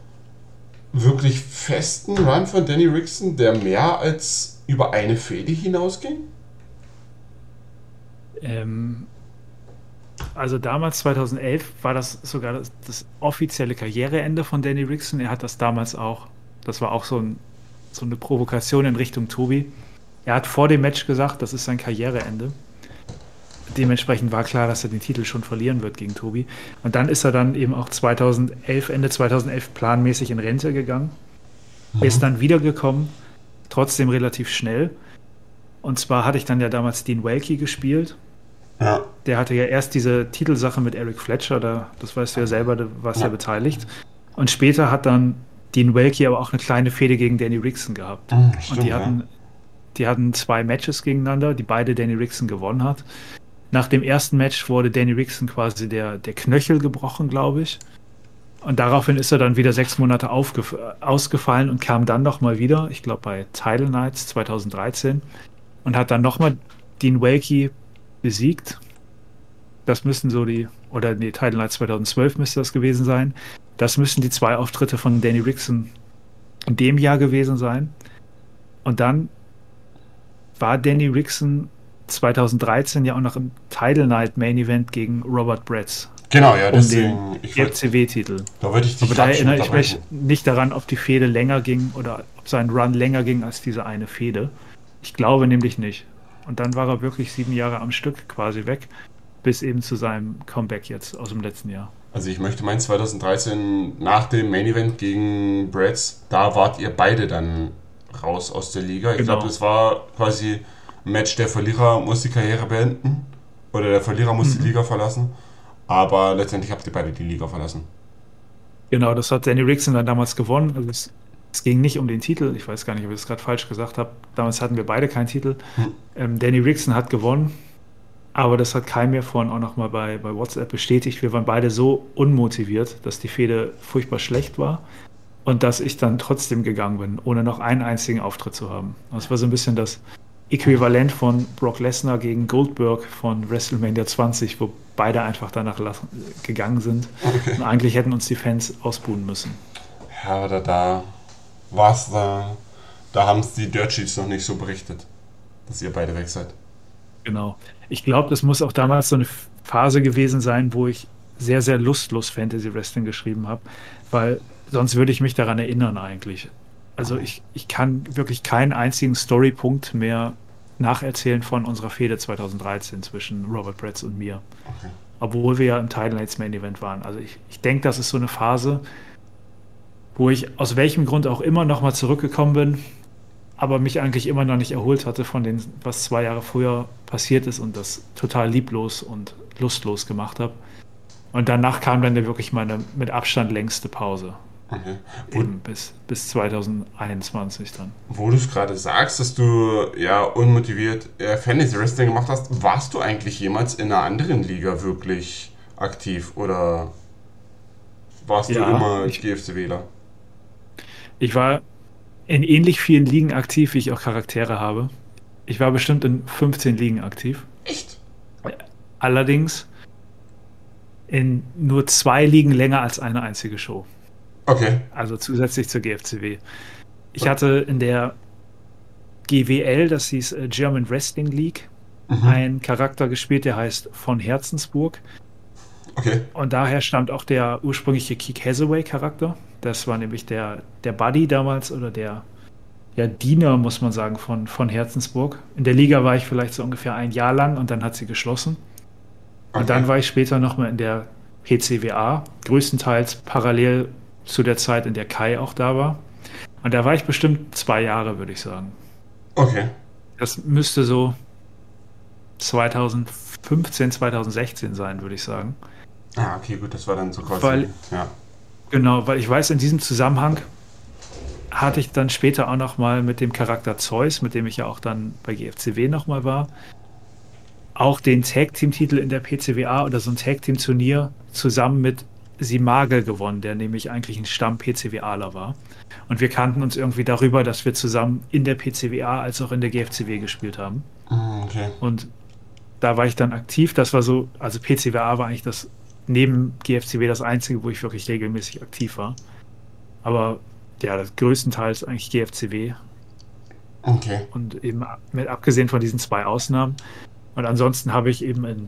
wirklich festen Run von Danny Rickson, der mehr als über eine Fäde hinausging? Ähm, also damals, 2011, war das sogar das, das, offizielle Karriereende von Danny Rickson. Er hat das damals auch das war auch so, ein, so eine Provokation in Richtung Tobi. Er hat vor dem Match gesagt, das ist sein Karriereende. Dementsprechend war klar, dass er den Titel schon verlieren wird gegen Tobi. Und dann ist er dann eben auch 2011, Ende 2011 planmäßig in Rente gegangen. Mhm. Ist dann wiedergekommen, trotzdem relativ schnell. Und zwar hatte ich dann ja damals Dean Welke gespielt. Ja. Der hatte ja erst diese Titelsache mit Eric Fletcher, da, das weißt du ja selber, da warst ja. ja beteiligt. Und später hat dann Dean Welke aber auch eine kleine Fehde gegen Danny Rickson gehabt. Mhm, stimmt, und die hatten, ja. die hatten zwei Matches gegeneinander, die beide Danny Rickson gewonnen hat. Nach dem ersten Match wurde Danny Rickson quasi der, der Knöchel gebrochen, glaube ich. Und daraufhin ist er dann wieder sechs Monate ausgefallen und kam dann nochmal wieder, ich glaube bei Title Nights 2013, und hat dann nochmal Dean Welke besiegt. Das müssen so die, oder nee, Title Nights 2012 müsste das gewesen sein. Das müssen die zwei Auftritte von Danny Rickson in dem Jahr gewesen sein. Und dann war Danny Rickson 2013 ja auch noch im Title Night Main Event gegen Robert Bretz. Genau, ja, deswegen. Um den FCW-Titel. Da würde ich dich Aber da erinnere ich mich nicht daran, ob die Fehde länger ging oder ob sein Run länger ging als diese eine Fehde. Ich glaube nämlich nicht. Und dann war er wirklich sieben Jahre am Stück quasi weg, bis eben zu seinem Comeback jetzt aus dem letzten Jahr. Also ich möchte meinen 2013 nach dem Main Event gegen Brads, da wart ihr beide dann raus aus der Liga. Ich Genau. glaube, das war quasi ein Match, der Verlierer muss die Karriere beenden oder der Verlierer muss Mhm. die Liga verlassen. Aber letztendlich habt ihr beide die Liga verlassen. Genau, das hat Danny Rickson dann damals gewonnen. Also es, es ging nicht um den Titel. Ich weiß gar nicht, ob ich das gerade falsch gesagt habe. Damals hatten wir beide keinen Titel. Hm. Ähm, Danny Rickson hat gewonnen. Aber das hat Kai mir vorhin auch nochmal bei, bei WhatsApp bestätigt. Wir waren beide so unmotiviert, dass die Fehde furchtbar schlecht war. Und dass ich dann trotzdem gegangen bin, ohne noch einen einzigen Auftritt zu haben. Das war so ein bisschen das Äquivalent von Brock Lesnar gegen Goldberg von WrestleMania 20, wo beide einfach danach gegangen sind. Und eigentlich hätten uns die Fans ausbuhen müssen. Ja, oder da war's da. Da haben es die Dirt Sheets noch nicht so berichtet, dass ihr beide weg seid. Genau. Ich glaube, das muss auch damals so eine Phase gewesen sein, wo ich sehr, sehr lustlos Fantasy Wrestling geschrieben habe, weil sonst würde ich mich daran erinnern eigentlich. Also ich, ich kann wirklich keinen einzigen Storypunkt mehr nacherzählen von unserer Fehde 2013 zwischen Robert Bretz und mir. Okay. Obwohl wir ja im Title Nights Main Event waren. Also ich, ich denke, das ist so eine Phase, wo ich aus welchem Grund auch immer nochmal zurückgekommen bin, aber mich eigentlich immer noch nicht erholt hatte von dem, was zwei Jahre früher passiert ist und das total lieblos und lustlos gemacht habe. Und danach kam dann wirklich meine mit Abstand längste Pause. Okay. Eben bis, bis 2021 dann. wo du es gerade sagst, dass du ja unmotiviert äh, Fantasy Wrestling gemacht hast, warst du eigentlich jemals in einer anderen Liga wirklich aktiv oder warst Ja, du immer ich- GFC-Wähler? Ich war in ähnlich vielen Ligen aktiv, wie ich auch Charaktere habe. Ich war bestimmt in 15 Ligen aktiv. Echt? Allerdings in nur zwei Ligen länger als eine einzige Show. Okay. Also zusätzlich zur GFCW. Ich hatte in der GWL, das hieß äh, German Wrestling League, Mhm. einen Charakter gespielt, der heißt von Herzensburg. Okay. Und daher stammt auch der ursprüngliche Keek Hathaway-Charakter. Das war nämlich der, der Buddy damals oder der, der Diener, muss man sagen, von, von Herzensburg. In der Liga war ich vielleicht so ungefähr ein Jahr lang und dann hat sie geschlossen. Und Okay. dann war ich später nochmal in der PCWA, größtenteils parallel zu der Zeit, in der Kai auch da war. Und da war ich bestimmt zwei Jahre, würde ich sagen. Okay. Das müsste so 2015, 2016 sein, würde ich sagen. Ah, okay, gut, das war dann so quasi. Weil- ja. Genau, weil ich weiß, in diesem Zusammenhang hatte ich dann später auch noch mal mit dem Charakter Zeus, mit dem ich ja auch dann bei GFCW noch mal war, auch den Tag-Team-Titel in der PCWA oder so ein Tag-Team-Turnier zusammen mit Simagel gewonnen, der nämlich eigentlich ein Stamm-PCWAler war. Und wir kannten uns irgendwie darüber, dass wir zusammen in der PCWA als auch in der GFCW gespielt haben. Mm, Okay. Und da war ich dann aktiv. Das war so, also PCWA war eigentlich das neben GFCW das einzige, wo ich wirklich regelmäßig aktiv war. Aber ja, das größtenteils eigentlich GFCW Okay. und eben mit abgesehen von diesen zwei Ausnahmen. Und ansonsten habe ich eben in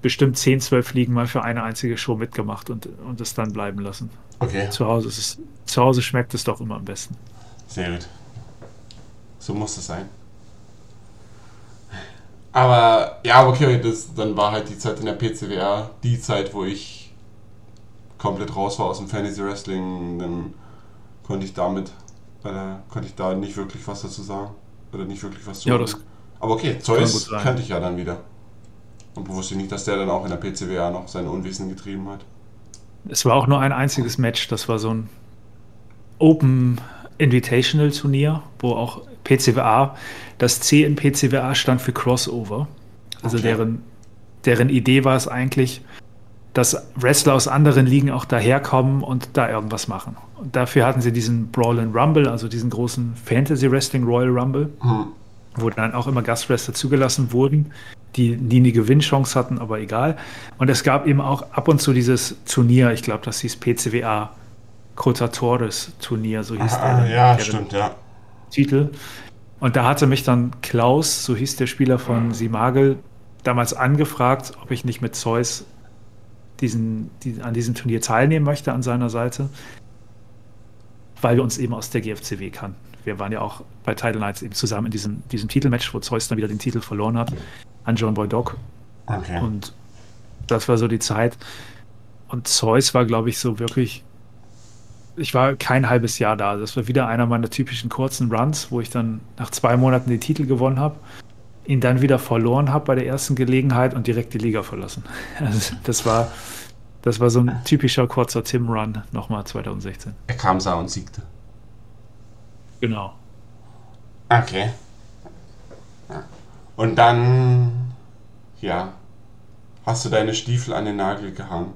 bestimmt 10, 12 Ligen mal für eine einzige Show mitgemacht und, und es dann bleiben lassen. Okay. Zu Hause, ist es, zu Hause schmeckt es doch immer am besten. Sehr gut. So muss es sein. Aber ja, aber okay, das, dann war halt die Zeit in der PCWR die Zeit, wo ich komplett raus war aus dem Fantasy Wrestling. Dann konnte ich damit, äh, konnte ich da nicht wirklich was dazu sagen. Oder nicht wirklich was zu Ja, sagen. das Aber okay, Zeus kannte ich ja dann wieder. Und wusste nicht, dass der dann auch in der PCWR noch sein Unwissen getrieben hat. Es war auch nur ein einziges Match. Das war so ein Open Invitational Turnier, wo auch PCWA, das C in PCWA stand für Crossover. Also Okay. deren, deren Idee war es eigentlich, dass Wrestler aus anderen Ligen auch daherkommen und da irgendwas machen. Und dafür hatten sie diesen Brawl and Rumble, also diesen großen Fantasy Wrestling Royal Rumble, Hm. wo dann auch immer Gastwrestler zugelassen wurden, die nie eine Gewinnchance hatten, aber egal. Und es gab eben auch ab und zu dieses Turnier, ich glaube, das hieß PCWA Cotratores Turnier, so hieß Ah, der, ja, deren stimmt, ja. Titel. Und da hatte mich dann Klaus, so hieß der Spieler von Simagel, damals angefragt, ob ich nicht mit Zeus diesen, die, an diesem Turnier teilnehmen möchte an seiner Seite, weil wir uns eben aus der GFCW kannten. Wir waren ja auch bei Title Nights eben zusammen in diesem, diesem Titelmatch, wo Zeus dann wieder den Titel verloren hat an John Boy Dog. Okay. Und das war so die Zeit. Und Zeus war, glaube ich, so wirklich. Ich war kein halbes Jahr da. Das war wieder einer meiner typischen kurzen Runs, wo ich dann nach zwei Monaten den Titel gewonnen habe, ihn dann wieder verloren habe bei der ersten Gelegenheit und direkt die Liga verlassen. (laughs) Also das war, das war so ein typischer kurzer Tim-Run nochmal 2016. Er kam, sah und siegte. Genau. Okay. Und dann, ja, hast du deine Stiefel an den Nagel gehangen,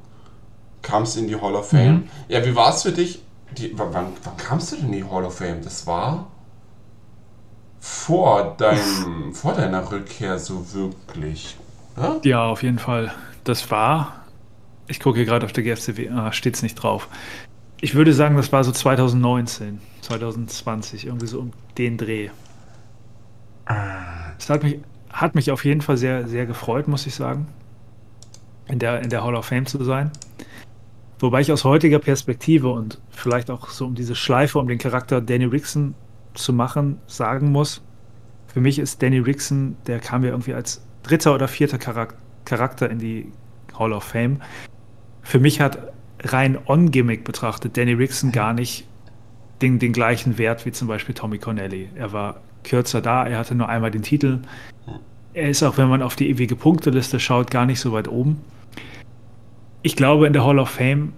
kamst in die Hall of Fame. Mhm. Ja, wie war es für dich? Die, wann, wann kamst du denn in die Hall of Fame? Das war vor, deinem, vor deiner Rückkehr so wirklich. Ja? ja, auf jeden Fall. Das war, ich gucke hier gerade auf der GFCW, ah, steht es nicht drauf. Ich würde sagen, das war so 2019, 2020, irgendwie so um den Dreh. Das hat mich, hat mich auf jeden Fall sehr, sehr gefreut, muss ich sagen, in der, in der Hall of Fame zu sein. Wobei ich aus heutiger Perspektive und vielleicht auch so um diese Schleife um den Charakter Danny Rickson zu machen, sagen muss, für mich ist Danny Rickson, der kam ja irgendwie als dritter oder vierter Charakter in die Hall of Fame. Für mich hat rein on-Gimmick betrachtet Danny Rickson gar nicht den, den gleichen Wert wie zum Beispiel Tommy Cornelli. Er war kürzer da, er hatte nur einmal den Titel. Er ist auch, wenn man auf die ewige Punkteliste schaut, gar nicht so weit oben. Ich glaube, in der Hall of Fame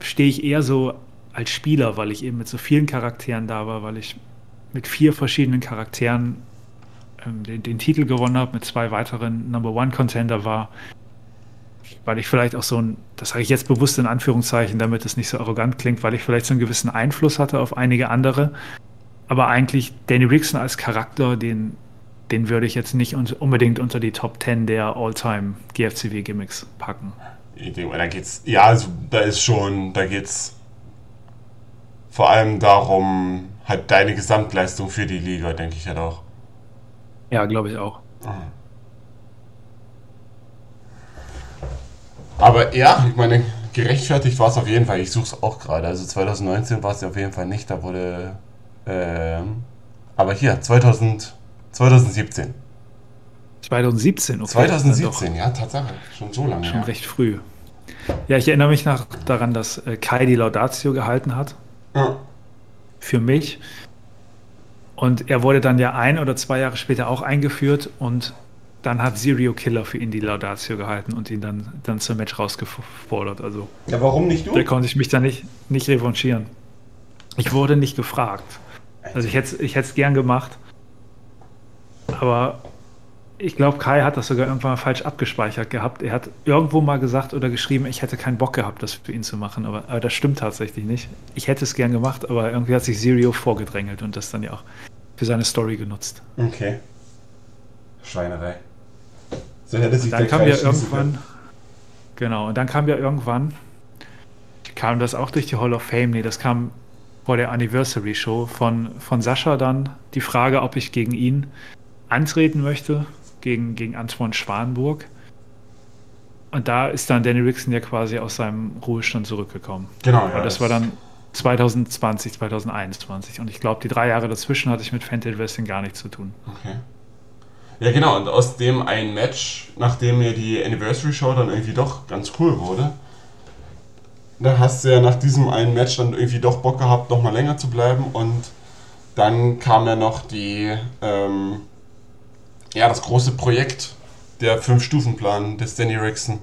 stehe ich eher so als Spieler, weil ich eben mit so vielen Charakteren da war, weil ich mit vier verschiedenen Charakteren ähm, den, den, Titel gewonnen habe, mit zwei weiteren Number One Contender war, weil ich vielleicht auch so ein, das sage ich jetzt bewusst in Anführungszeichen, damit es nicht so arrogant klingt, weil ich vielleicht so einen gewissen Einfluss hatte auf einige andere. Aber eigentlich Danny Rickson als Charakter, den, den würde ich jetzt nicht unbedingt unter die Top 10 der All-Time GFCW-Gimmicks packen. Da geht's, ja, also da ist schon, da geht's vor allem darum, halt deine Gesamtleistung für die Liga, denke ich halt auch. Ja, glaube ich auch. Mhm. Aber ja, ich meine, gerechtfertigt war es auf jeden Fall. Ich suche es auch gerade. Also 2019 war es ja auf jeden Fall nicht. Da wurde. Ähm, aber hier, 2000, 2017. 2017, okay. 2017, ja, Tatsache. Schon so lange. Schon ja. recht früh. Ja, ich erinnere mich noch daran, dass äh, Kai die Laudatio gehalten hat. Ja. Für mich. Und er wurde dann ja ein oder zwei Jahre später auch eingeführt und dann hat Serial Killer für ihn die Laudatio gehalten und ihn dann, dann zum Match rausgefordert. Also, ja, warum nicht du? Da konnte ich mich dann nicht, nicht revanchieren. Ich wurde nicht gefragt. Also ich hätte ich es gern gemacht. Aber ich glaube, Kai hat das sogar irgendwann mal falsch abgespeichert gehabt. Er hat irgendwo mal gesagt oder geschrieben, ich hätte keinen Bock gehabt, das für ihn zu machen. Aber, aber das stimmt tatsächlich nicht. Ich hätte es gern gemacht, aber irgendwie hat sich Sirio vorgedrängelt und das dann ja auch für seine Story genutzt. Okay. Schweinerei. So hätte sich dann kam ja irgendwann. Genau, und dann kam ja irgendwann, kam das auch durch die Hall of Fame, nee, das kam vor der Anniversary Show von, von Sascha dann die Frage, ob ich gegen ihn antreten möchte, gegen, gegen Antoine Schwanburg. Und da ist dann Danny Rickson ja quasi aus seinem Ruhestand zurückgekommen. Genau, ja. Und das war dann 2020, 2021. Und ich glaube, die drei Jahre dazwischen hatte ich mit Fantasy Wrestling gar nichts zu tun. Okay. Ja, genau, und aus dem ein Match, nachdem mir die Anniversary Show dann irgendwie doch ganz cool wurde, da hast du ja nach diesem einen Match dann irgendwie doch Bock gehabt, noch mal länger zu bleiben und dann kam ja noch die, ähm, ja, das große Projekt, der Fünf-Stufen-Plan des Danny Rickson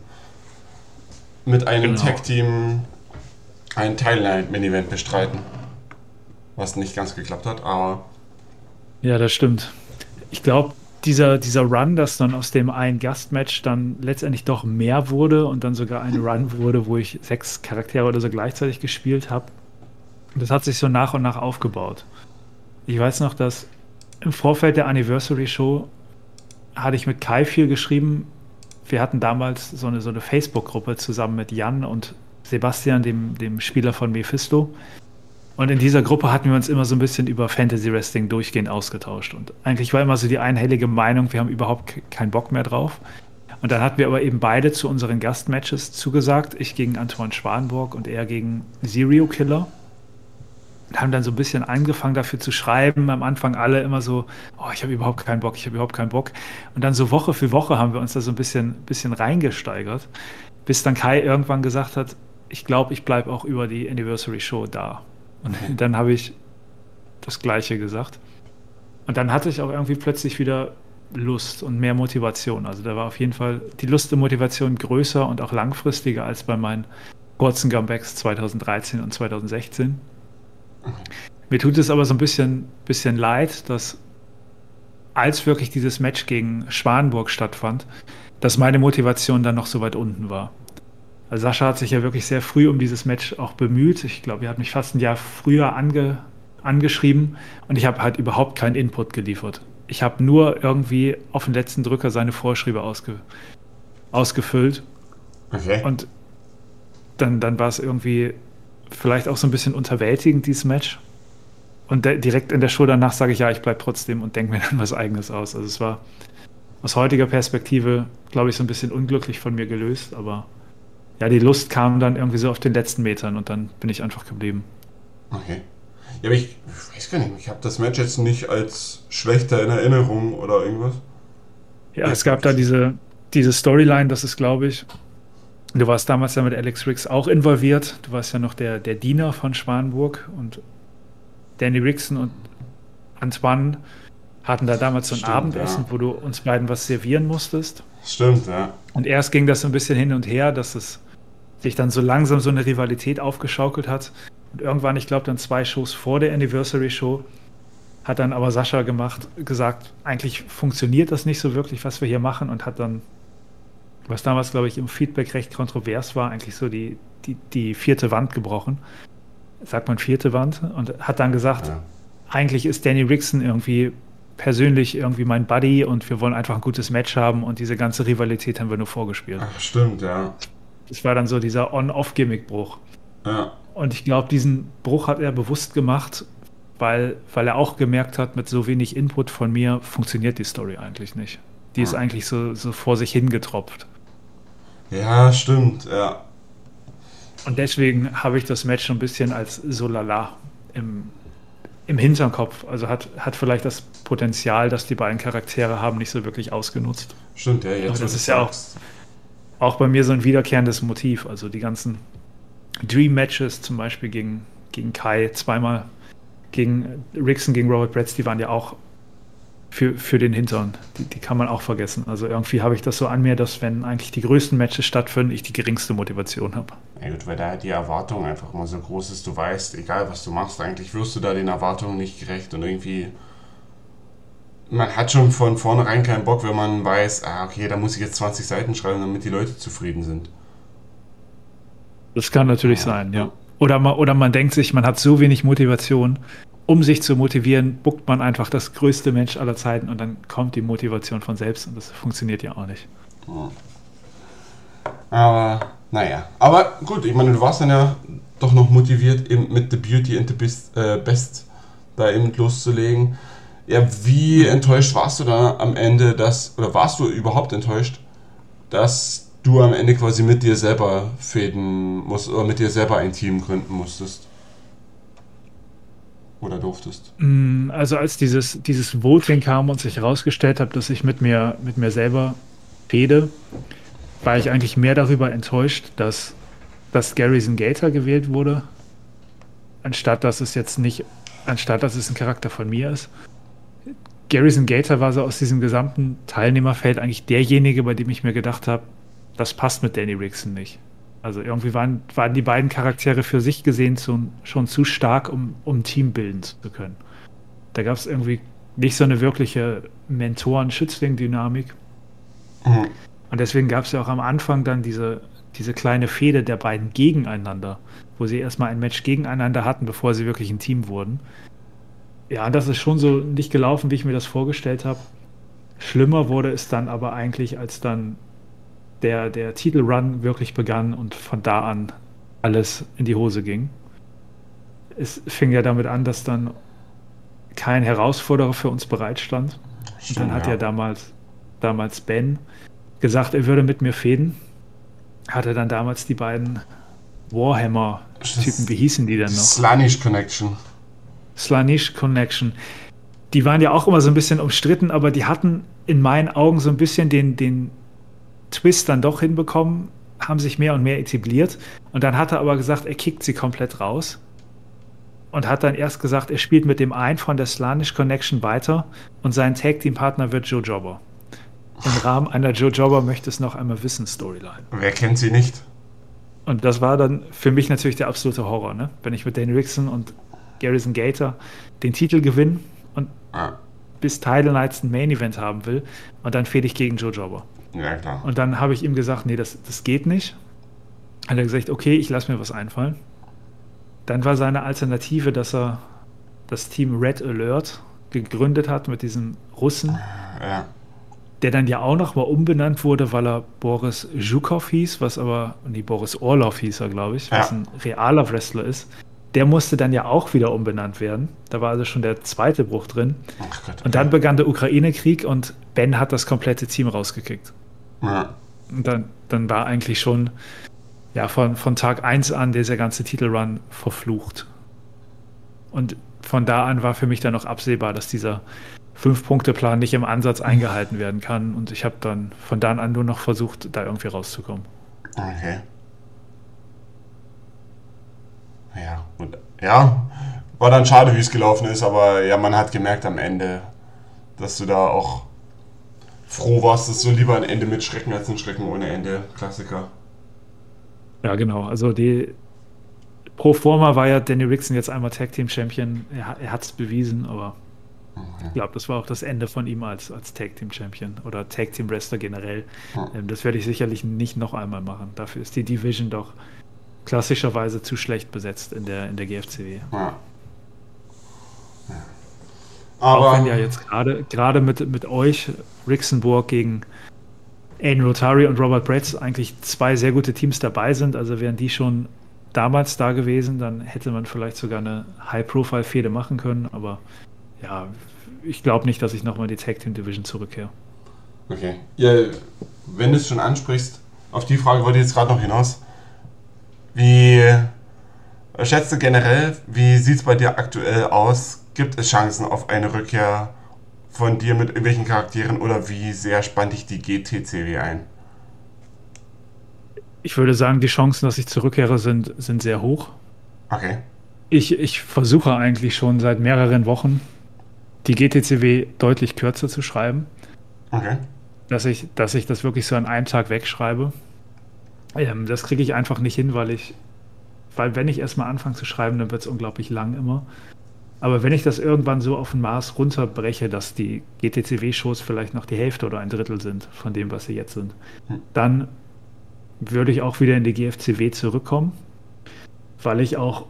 mit einem genau. Tag-Team ein Teilnight-Mini-Event bestreiten. Was nicht ganz geklappt hat, aber. Ja, das stimmt. Ich glaube, dieser, dieser Run, dass dann aus dem einen Gastmatch dann letztendlich doch mehr wurde und dann sogar ein Run wurde, wo ich sechs Charaktere oder so gleichzeitig gespielt habe, das hat sich so nach und nach aufgebaut. Ich weiß noch, dass im Vorfeld der Anniversary Show hatte ich mit Kai viel geschrieben. Wir hatten damals so eine, so eine Facebook-Gruppe zusammen mit Jan und Sebastian, dem, dem Spieler von Mephisto. Und in dieser Gruppe hatten wir uns immer so ein bisschen über Fantasy Wrestling durchgehend ausgetauscht. Und eigentlich war immer so die einhellige Meinung, wir haben überhaupt keinen Bock mehr drauf. Und dann hatten wir aber eben beide zu unseren Gastmatches zugesagt. Ich gegen Antoine Schwanburg und er gegen Serial Killer. Und haben dann so ein bisschen angefangen dafür zu schreiben. Am Anfang alle immer so, oh, ich habe überhaupt keinen Bock, ich habe überhaupt keinen Bock. Und dann so Woche für Woche haben wir uns da so ein bisschen, bisschen reingesteigert. bis dann Kai irgendwann gesagt hat, ich glaube, ich bleibe auch über die Anniversary Show da. Und dann habe ich das Gleiche gesagt. Und dann hatte ich auch irgendwie plötzlich wieder Lust und mehr Motivation. Also da war auf jeden Fall die Lust und Motivation größer und auch langfristiger als bei meinen kurzen Comebacks 2013 und 2016. Mir tut es aber so ein bisschen, bisschen leid, dass als wirklich dieses Match gegen Schwanenburg stattfand, dass meine Motivation dann noch so weit unten war. Also Sascha hat sich ja wirklich sehr früh um dieses Match auch bemüht. Ich glaube, er hat mich fast ein Jahr früher ange, angeschrieben und ich habe halt überhaupt keinen Input geliefert. Ich habe nur irgendwie auf den letzten Drücker seine Vorschriebe ausge, ausgefüllt. Okay. Und dann, dann war es irgendwie vielleicht auch so ein bisschen unterwältigend, dieses Match. Und direkt in der Show danach sage ich, ja, ich bleibe trotzdem und denke mir (laughs) dann was Eigenes aus. Also es war aus heutiger Perspektive, glaube ich, so ein bisschen unglücklich von mir gelöst, aber ja, die Lust kam dann irgendwie so auf den letzten Metern und dann bin ich einfach geblieben. Okay. Ja, aber ich, ich weiß gar nicht, ich habe das Match jetzt nicht als schlechter in Erinnerung oder irgendwas. Ja, es gab da diese, diese Storyline, das ist, glaube ich, du warst damals ja mit Alex Riggs auch involviert. Du warst ja noch der, der Diener von Schwanburg und Danny Rickson und Antoine hatten da damals so ein Stimmt, Abendessen, ja. wo du uns beiden was servieren musstest. Stimmt, ja. Und erst ging das so ein bisschen hin und her, dass es sich dann so langsam so eine Rivalität aufgeschaukelt hat. Und irgendwann, ich glaube, dann zwei Shows vor der Anniversary Show, hat dann aber Sascha gemacht, gesagt, eigentlich funktioniert das nicht so wirklich, was wir hier machen, und hat dann, was damals, glaube ich, im Feedback recht kontrovers war, eigentlich so die, die, die vierte Wand gebrochen. Sagt man vierte Wand? Und hat dann gesagt, ja. eigentlich ist Danny Rickson irgendwie persönlich irgendwie mein Buddy und wir wollen einfach ein gutes Match haben und diese ganze Rivalität haben wir nur vorgespielt. Ach, stimmt, ja. Das war dann so dieser On-Off-Gimmick-Bruch. Ja. Und ich glaube, diesen Bruch hat er bewusst gemacht, weil, weil er auch gemerkt hat, mit so wenig Input von mir funktioniert die Story eigentlich nicht. Die ja. ist eigentlich so, so vor sich hingetropft. Ja, stimmt, ja. Und deswegen habe ich das Match so ein bisschen als so lala im, im Hinterkopf. Also hat, hat vielleicht das Potenzial, das die beiden Charaktere haben, nicht so wirklich ausgenutzt. Stimmt, ja, jetzt. Aber das ist ja auch, auch bei mir so ein wiederkehrendes Motiv. Also die ganzen Dream-Matches, zum Beispiel gegen, gegen Kai, zweimal gegen Rickson, gegen Robert Bretz, die waren ja auch für, für den Hintern. Die, die kann man auch vergessen. Also irgendwie habe ich das so an mir, dass wenn eigentlich die größten Matches stattfinden, ich die geringste Motivation habe. Ja gut, weil da die Erwartung einfach immer so groß ist, du weißt, egal was du machst, eigentlich wirst du da den Erwartungen nicht gerecht und irgendwie man hat schon von vornherein keinen Bock, wenn man weiß, ah, okay, da muss ich jetzt 20 Seiten schreiben, damit die Leute zufrieden sind. Das kann natürlich ja. sein, ja. Oder man, oder man denkt sich, man hat so wenig Motivation, um sich zu motivieren, buckt man einfach das größte Mensch aller Zeiten und dann kommt die Motivation von selbst und das funktioniert ja auch nicht. Aber, naja. Aber gut, ich meine, du warst dann ja doch noch motiviert, eben mit The Beauty and the Best, äh, Best da eben loszulegen. Ja, wie enttäuscht warst du da am Ende, dass, oder warst du überhaupt enttäuscht, dass du am Ende quasi mit dir selber fäden musst oder mit dir selber ein Team gründen musstest? Oder durftest? Mm, also als dieses, dieses Voting kam und sich herausgestellt hat, dass ich mit mir, mit mir selber fäde, war ich eigentlich mehr darüber enttäuscht, dass, dass Garrison Gator gewählt wurde, anstatt dass es jetzt nicht, anstatt dass es ein Charakter von mir ist. Garrison Gator war so aus diesem gesamten Teilnehmerfeld eigentlich derjenige, bei dem ich mir gedacht habe, das passt mit Danny Rickson nicht. Also irgendwie waren, waren die beiden Charaktere für sich gesehen zu, schon zu stark, um, um ein Team bilden zu können. Da gab es irgendwie nicht so eine wirkliche Mentoren-Schützling-Dynamik. Mhm. Und deswegen gab es ja auch am Anfang dann diese, diese kleine Fehde der beiden gegeneinander, wo sie erstmal ein Match gegeneinander hatten, bevor sie wirklich ein Team wurden. Ja, das ist schon so nicht gelaufen, wie ich mir das vorgestellt habe. Schlimmer wurde es dann aber eigentlich, als dann der, der Titelrun wirklich begann und von da an alles in die Hose ging. Es fing ja damit an, dass dann kein Herausforderer für uns bereitstand. Stimmt, dann hat ja, ja damals, damals Ben gesagt, er würde mit mir fäden. Hatte dann damals die beiden Warhammer-Typen, wie hießen die denn noch? Slanish Connection. Slanish Connection. Die waren ja auch immer so ein bisschen umstritten, aber die hatten in meinen Augen so ein bisschen den, den Twist dann doch hinbekommen, haben sich mehr und mehr etabliert. Und dann hat er aber gesagt, er kickt sie komplett raus. Und hat dann erst gesagt, er spielt mit dem einen von der Slanish Connection weiter und sein Tag-Team-Partner wird Joe Jobber. Im Rahmen einer Joe Jobber möchte es noch einmal wissen, Storyline. Wer kennt sie nicht? Und das war dann für mich natürlich der absolute Horror, ne? Wenn ich mit Danny Rickson und Garrison Gator den Titel gewinne und ah. bis Title Nights ein Main Event haben will und dann fehle ich gegen Joe Jobber. Ja, klar. Und dann habe ich ihm gesagt, nee, das, das geht nicht. Hat er gesagt, okay, ich lasse mir was einfallen. Dann war seine Alternative, dass er das Team Red Alert gegründet hat mit diesem Russen. Ja. Der dann ja auch noch mal umbenannt wurde, weil er Boris Zhukov hieß, was aber, nee, Boris Orlov hieß er, glaube ich, was ein realer Wrestler ist. Der musste dann ja auch wieder umbenannt werden. Da war also schon der zweite Bruch drin. Gott, und dann begann der Ukraine-Krieg und Ben hat das komplette Team rausgekickt. Ja. Und dann, dann war eigentlich schon ja, von, von Tag 1 an dieser ganze Titelrun verflucht. Und von da an war für mich dann noch absehbar, dass dieser Fünf-Punkte-Plan nicht im Ansatz eingehalten werden kann. Und ich habe dann von da an nur noch versucht, da irgendwie rauszukommen. Okay. Ja, und ja, war dann schade, wie es gelaufen ist, aber ja, man hat gemerkt am Ende, dass du da auch froh warst, dass du lieber ein Ende mit Schrecken als ein Schrecken ohne Ende. Klassiker. Ja, genau. Also die Pro Forma war ja Danny Rickson jetzt einmal Tag Team Champion. Er, er hat es bewiesen, aber ich glaube, das war auch das Ende von ihm als, als Tag Team Champion oder Tag Team Wrestler generell. Ähm, das werde ich sicherlich nicht noch einmal machen. Dafür ist die Division doch klassischerweise zu schlecht besetzt in der, in der GFCW. Ja. Aber auch wenn ja jetzt gerade gerade mit, mit euch Rixenburg gegen Aiden Rotari und Robert Bretz eigentlich zwei sehr gute Teams dabei sind. Also wären die schon damals da gewesen, dann hätte man vielleicht sogar eine High-Profile-Fehde machen können. Aber ja, ich glaube nicht, dass ich nochmal die Tag Team Division zurückkehre. Okay. Ja, wenn du es schon ansprichst, auf die Frage wollte ich jetzt gerade noch hinaus. Wie schätzt du generell, wie sieht es bei dir aktuell aus? Gibt es Chancen auf eine Rückkehr von dir mit irgendwelchen Charakteren oder wie sehr spannt dich die GT-Serie ein? Ich würde sagen, die Chancen, dass ich zurückkehre, sind, sind sehr hoch. Okay. Ich, ich versuche eigentlich schon seit mehreren Wochen, die GTCW deutlich kürzer zu schreiben. Okay. Dass ich, dass ich das wirklich so an einem Tag wegschreibe. Ähm, das kriege ich einfach nicht hin, weil ich, weil wenn ich erstmal anfange zu schreiben, dann wird es unglaublich lang immer. Aber wenn ich das irgendwann so auf ein Maß runterbreche, dass die GTCW-Shows vielleicht noch die Hälfte oder ein Drittel sind von dem, was sie jetzt sind, dann würde ich auch wieder in die GFCW zurückkommen, weil ich auch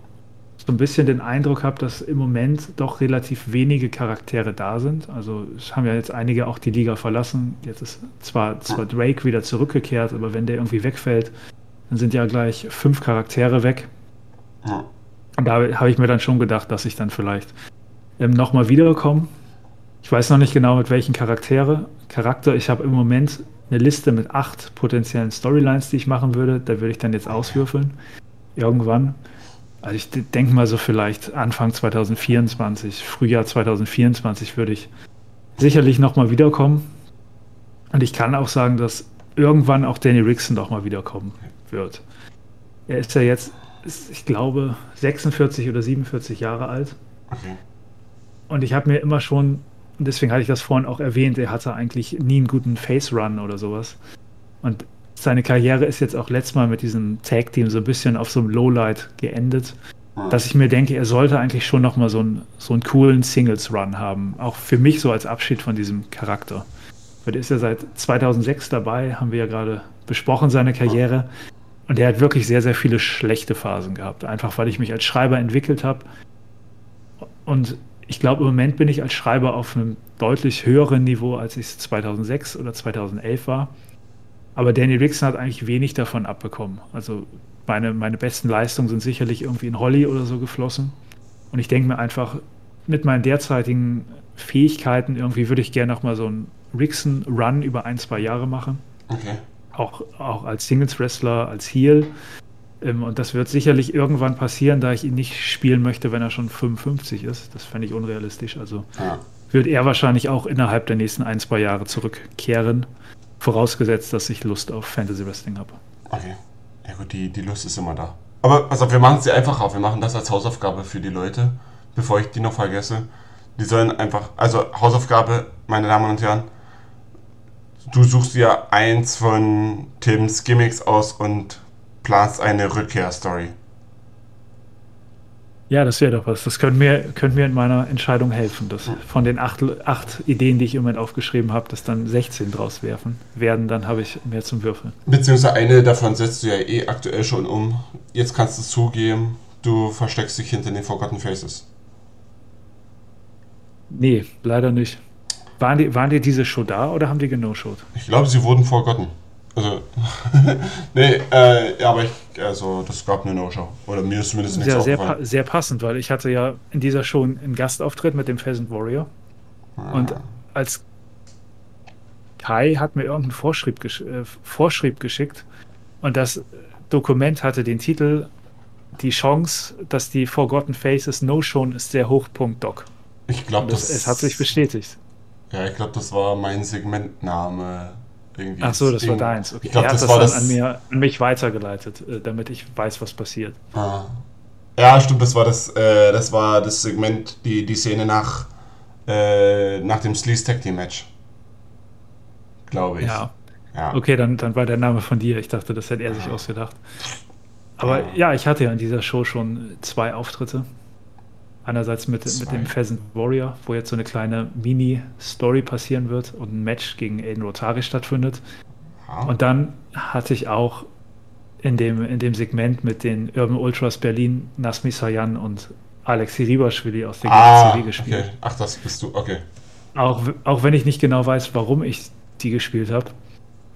so ein bisschen den Eindruck habe, dass im Moment doch relativ wenige Charaktere da sind. Also es haben ja jetzt einige auch die Liga verlassen. Jetzt ist zwar, zwar Drake wieder zurückgekehrt, aber wenn der irgendwie wegfällt, dann sind ja gleich fünf Charaktere weg. Da habe ich mir dann schon gedacht, dass ich dann vielleicht ähm, nochmal wiederkomme. Ich weiß noch nicht genau, mit welchen Charaktere, Charakter. Ich habe im Moment eine Liste mit acht potenziellen Storylines, die ich machen würde. Da würde ich dann jetzt auswürfeln. Irgendwann. Also ich denke mal so vielleicht Anfang 2024, Frühjahr 2024 würde ich sicherlich nochmal wiederkommen. Und ich kann auch sagen, dass irgendwann auch Danny Rickson doch mal wiederkommen wird. Er ist ja jetzt ist, ich glaube, 46 oder 47 Jahre alt. Okay. Und ich habe mir immer schon, deswegen hatte ich das vorhin auch erwähnt, er hatte eigentlich nie einen guten Face-Run oder sowas. Und seine Karriere ist jetzt auch letztes Mal mit diesem Tag-Team so ein bisschen auf so einem Lowlight geendet, mhm. dass ich mir denke, er sollte eigentlich schon nochmal so, ein, so einen coolen Singles-Run haben. Auch für mich so als Abschied von diesem Charakter. Weil er ist ja seit 2006 dabei, haben wir ja gerade besprochen, seine Karriere. Und er hat wirklich sehr, sehr viele schlechte Phasen gehabt. Einfach weil ich mich als Schreiber entwickelt habe. Und ich glaube, im Moment bin ich als Schreiber auf einem deutlich höheren Niveau, als ich es 2006 oder 2011 war. Aber Danny Rickson hat eigentlich wenig davon abbekommen. Also meine, meine besten Leistungen sind sicherlich irgendwie in Holly oder so geflossen. Und ich denke mir einfach, mit meinen derzeitigen Fähigkeiten irgendwie würde ich gerne nochmal so einen Rickson-Run über ein, zwei Jahre machen. Okay auch, auch als Singles-Wrestler, als Heel. Ähm, und das wird sicherlich irgendwann passieren, da ich ihn nicht spielen möchte, wenn er schon 55 ist. Das fände ich unrealistisch. Also ja. wird er wahrscheinlich auch innerhalb der nächsten ein, zwei Jahre zurückkehren, vorausgesetzt, dass ich Lust auf Fantasy Wrestling habe. Okay. Ja gut, die, die Lust ist immer da. Aber pass auf, wir machen es dir einfach auf. Wir machen das als Hausaufgabe für die Leute, bevor ich die noch vergesse. Die sollen einfach, also Hausaufgabe, meine Damen und Herren, du suchst dir eins von Tims Gimmicks aus und planst eine Rückkehrstory. Ja, das wäre doch was. Das könnte mir, könnte mir in meiner Entscheidung helfen, dass von den acht, acht Ideen, die ich im Moment aufgeschrieben habe, dass dann 16 draus werfen werden, dann habe ich mehr zum Würfeln. Beziehungsweise eine davon setzt du ja eh aktuell schon um. Jetzt kannst du zugeben, du versteckst dich hinter den Forgotten Faces. Nee, leider nicht. Waren die, waren die diese Show da oder haben die geno-showt? Ich glaube, sie wurden forgotten. Also, (laughs) nee, äh, ja, aber ich, also, das gab eine No-Show. Oder mir ist zumindest nichts ja, sehr, pa sehr passend, weil ich hatte ja in dieser Show einen Gastauftritt mit dem Pheasant Warrior. Ah. Und als Kai hat mir irgendeinen Vorschrieb, gesch äh, Vorschrieb geschickt und das Dokument hatte den Titel Die Chance, dass die Forgotten Faces No-Shown ist sehr hoch. Punkt Doc. Ich glaube, das, das. es hat sich bestätigt. Ja, ich glaube, das war mein Segmentname. Irgendwie Ach so, das war Ding. deins. Okay. Ich glaube, er hat das, das, war dann das. An, mir, an mich weitergeleitet, äh, damit ich weiß, was passiert. Ah. Ja, stimmt, das war das, äh, das war das Segment, die, die Szene nach, äh, nach dem Sleaze Tag Team Match. Glaube ich. Ja. ja. Okay, dann, dann war der Name von dir. Ich dachte, das hätte er sich ausgedacht. Aber ja, ich hatte ja in dieser Show schon zwei Auftritte. Einerseits mit, mit dem Pheasant Warrior, wo jetzt so eine kleine Mini-Story passieren wird und ein Match gegen Aiden Rotari stattfindet. Und dann hatte ich auch in dem, in dem Segment mit den Urban Ultras Berlin Nasmi Sayan und Alexi Ribaschwili aus der ah, GCW gespielt. Okay. Ach, das bist du, okay. Auch, auch wenn ich nicht genau weiß, warum ich die gespielt habe.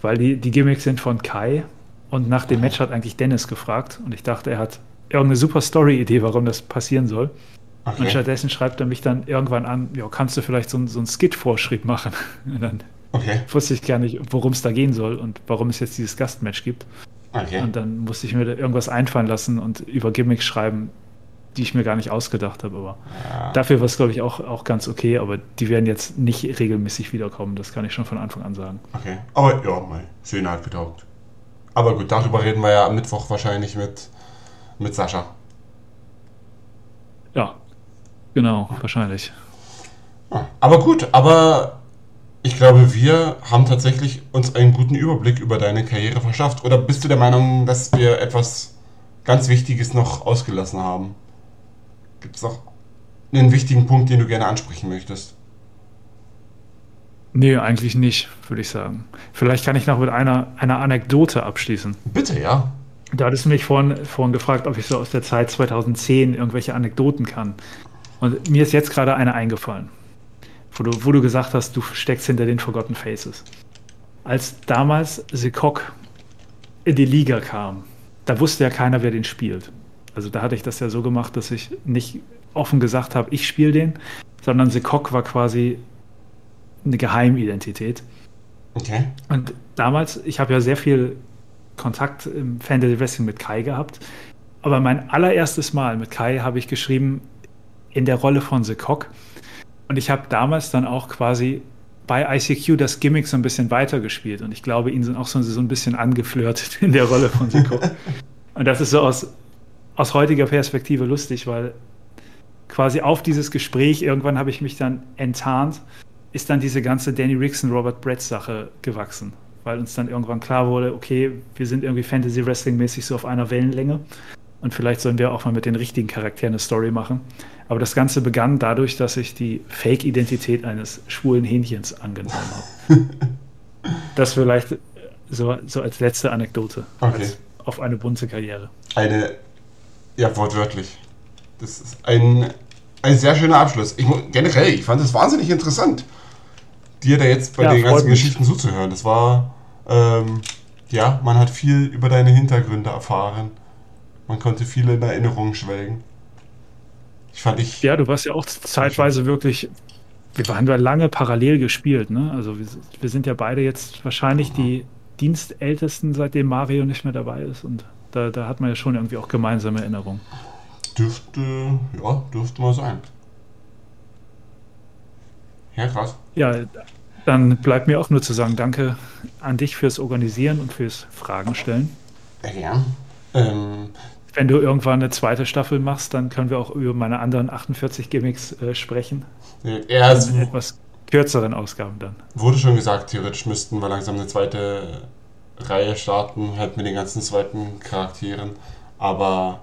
Weil die, die Gimmicks sind von Kai und nach dem Match hat eigentlich Dennis gefragt und ich dachte, er hat irgendeine super Story-Idee, warum das passieren soll. Okay. Und stattdessen schreibt er mich dann irgendwann an, ja, kannst du vielleicht so, so einen Skit-Vorschrieb machen? (laughs) Und dann okay. wusste ich gar nicht, worum es da gehen soll und warum es jetzt dieses Gastmatch gibt. Okay. Und dann musste ich mir da irgendwas einfallen lassen und über Gimmicks schreiben, die ich mir gar nicht ausgedacht habe. Aber ja. dafür war es, glaube ich, auch, auch ganz okay. Aber die werden jetzt nicht regelmäßig wiederkommen. Das kann ich schon von Anfang an sagen. Okay. Aber ja, mal Szene hat getaugt. Aber gut, darüber reden wir ja am Mittwoch wahrscheinlich mit, mit Sascha. Genau, wahrscheinlich. Aber gut, aber ich glaube, wir haben tatsächlich uns einen guten Überblick über deine Karriere verschafft. Oder bist du der Meinung, dass wir etwas ganz Wichtiges noch ausgelassen haben? Gibt es noch einen wichtigen Punkt, den du gerne ansprechen möchtest? Nee, eigentlich nicht, würde ich sagen. Vielleicht kann ich noch mit einer, einer Anekdote abschließen. Bitte, ja. Da hattest du mich vorhin, vorhin gefragt, ob ich so aus der Zeit 2010 irgendwelche Anekdoten kann. Und mir ist jetzt gerade eine eingefallen, wo du, wo du gesagt hast, du steckst hinter den Forgotten Faces. Als damals Sekok in die Liga kam, da wusste ja keiner, wer den spielt. Also da hatte ich das ja so gemacht, dass ich nicht offen gesagt habe, ich spiele den, sondern Sekok war quasi eine Geheimidentität. Okay. Und damals, ich habe ja sehr viel Kontakt im Fantasy Wrestling mit Kai gehabt, aber mein allererstes Mal mit Kai habe ich geschrieben in der Rolle von The Cock. Und ich habe damals dann auch quasi bei ICQ das Gimmick so ein bisschen weitergespielt. Und ich glaube, ihn sind auch so, so ein bisschen angeflirtet in der Rolle von The Cock. (laughs) Und das ist so aus, aus heutiger Perspektive lustig, weil quasi auf dieses Gespräch, irgendwann habe ich mich dann enttarnt, ist dann diese ganze Danny Rickson, Robert Brett Sache gewachsen. Weil uns dann irgendwann klar wurde, okay, wir sind irgendwie Fantasy Wrestling mäßig so auf einer Wellenlänge. Und vielleicht sollen wir auch mal mit den richtigen Charakteren eine Story machen. Aber das Ganze begann dadurch, dass ich die Fake-Identität eines schwulen Hähnchens angenommen habe. (laughs) das vielleicht so, so als letzte Anekdote. Okay. Als auf eine bunte Karriere. Eine, ja, wortwörtlich. Das ist ein, ein sehr schöner Abschluss. Ich, generell, ich fand es wahnsinnig interessant, dir da jetzt bei ja, den ganzen mich. Geschichten zuzuhören. Das war, ähm, ja, man hat viel über deine Hintergründe erfahren. Man konnte viele in Erinnerungen schwelgen. Ich fand ich. Ja, du warst ja auch zeitweise wirklich. Wir haben ja lange parallel gespielt, ne? Also wir, wir sind ja beide jetzt wahrscheinlich die Dienstältesten, seitdem Mario nicht mehr dabei ist. Und da, da hat man ja schon irgendwie auch gemeinsame Erinnerungen. Dürfte, ja, dürfte mal sein. Ja, krass. Ja, dann bleibt mir auch nur zu sagen, danke an dich fürs Organisieren und fürs Fragen stellen. Ja. Ähm, Wenn du irgendwann eine zweite Staffel machst, dann können wir auch über meine anderen 48 Gimmicks äh, sprechen. Ja, es In etwas kürzeren Ausgaben dann. wurde schon gesagt, theoretisch müssten wir langsam eine zweite Reihe starten, halt mit den ganzen zweiten Charakteren. Aber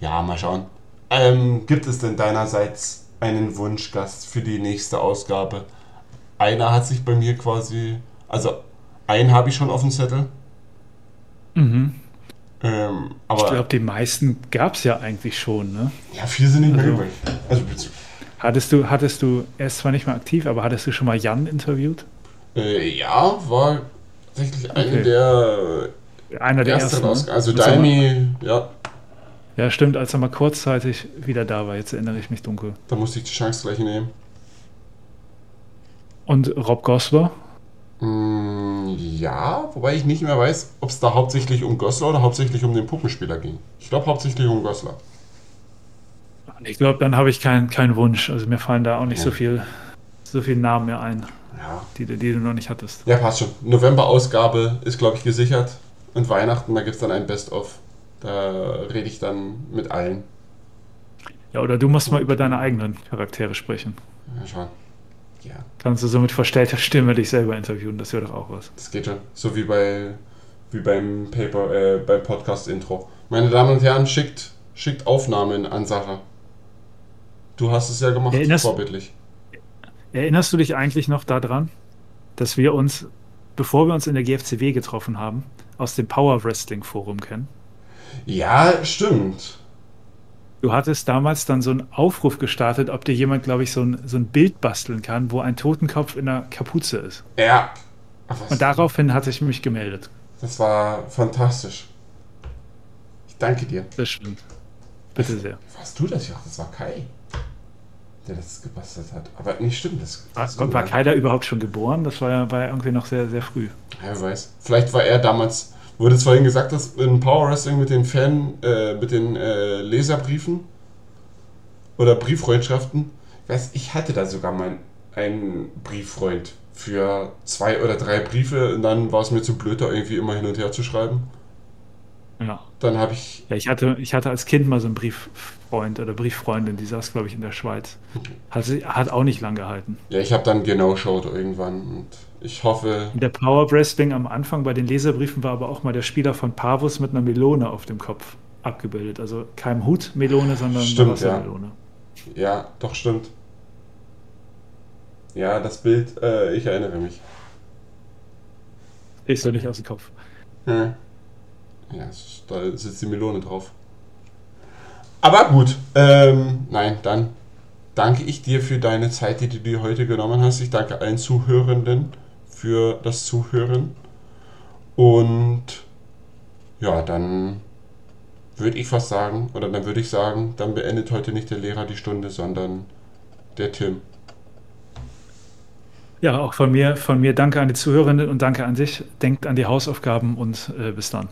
ja, mal schauen. Ähm, gibt es denn deinerseits einen Wunschgast für die nächste Ausgabe? Einer hat sich bei mir quasi, also einen habe ich schon auf dem Zettel. Mhm. Ähm, Ich aber glaube, die meisten gab es ja eigentlich schon. Ne? ja, vier sind nicht mehr Also- übrig. Also Hattest du, hattest du, er ist zwar nicht mehr aktiv, aber hattest du schon mal Jan interviewt? äh, ja, war tatsächlich eine Okay. der Einer der ersten ersten. ne? Also Daimi, ja, Ja, stimmt, als er mal kurzzeitig wieder da war. Jetzt erinnere ich mich dunkel. da musste ich die Chance gleich nehmen. Und Rob Gosler? Mm, ja, wobei ich nicht mehr weiß, ob es da hauptsächlich um Goslar oder hauptsächlich um den Puppenspieler ging. Ich glaube hauptsächlich um Goslar. Ich glaube, dann habe ich keinen keinen Wunsch. Also mir fallen da auch nicht so Ja. viel, so viele Namen mehr ein, Ja. die, du- die du noch nicht hattest. ja, passt schon. November-Ausgabe ist, glaube ich, gesichert. Und Weihnachten, da gibt es dann ein Best-of. Da rede ich dann mit allen. Ja, oder du musst mal über deine eigenen Charaktere sprechen. Ja, schauen. Ja, Kannst du so mit verstellter Stimme dich selber interviewen, das wäre doch auch was. das geht schon. So wie bei wie beim Paper, äh, beim Podcast-Intro. Meine Damen und Herren, schickt, schickt Aufnahmen an Sarah. Du hast es ja gemacht, Erinnerst- vorbildlich. Erinnerst du dich eigentlich noch daran, dass wir uns, bevor wir uns in der GFCW getroffen haben, aus dem Power Wrestling Forum kennen? Ja, stimmt. Du hattest damals dann so einen Aufruf gestartet, ob dir jemand, glaube ich, so ein, so ein Bild basteln kann, wo ein Totenkopf in einer Kapuze ist. Ja. Ach? Und daraufhin hatte ich mich gemeldet. Das war fantastisch. Ich danke dir. Das stimmt. Bitte sehr. Warst du das ja? Das war Kai, der das gebastelt hat. Aber nicht stimmt. Das, das Und war Kai da überhaupt schon geboren? Das war ja, war ja irgendwie noch sehr, sehr früh. Ja, wer weiß. Vielleicht war er damals, wurde es vorhin gesagt, dass in Power Wrestling mit den Fan, äh, mit den äh, Leserbriefen oder Brieffreundschaften, ich weiß, ich hatte da sogar mal einen Brieffreund für zwei oder drei Briefe und dann war es mir zu blöd, da irgendwie immer hin und her zu schreiben. Ja. Dann habe ich, Ja, ich hatte, ich hatte als Kind mal so einen Brieffreund oder Brieffreundin, die saß, glaube ich, in der Schweiz. Hat, sie- hat auch nicht lang gehalten. ja, ich habe dann genau schaut irgendwann und ich hoffe, In der Power Wrestling am Anfang bei den Leserbriefen war aber auch mal der Spieler von Pavus mit einer Melone auf dem Kopf abgebildet. Also kein Hut-Melone, sondern Stimmt, eine ja. Wassermelone. ja, doch stimmt. Ja, das Bild, äh, ich erinnere mich. Ist doch nicht aus dem Kopf. Ja, ja da sitzt die Melone drauf. Aber gut, ähm, nein, dann danke ich dir für deine Zeit, die du dir heute genommen hast. Ich danke allen Zuhörenden für das Zuhören. Und ja, dann würde ich fast sagen, oder dann würde ich sagen, dann beendet heute nicht der Lehrer die Stunde, sondern der Tim. Ja, auch von mir, von mir danke an die Zuhörenden und danke an dich. Denkt an die Hausaufgaben und äh, bis dann.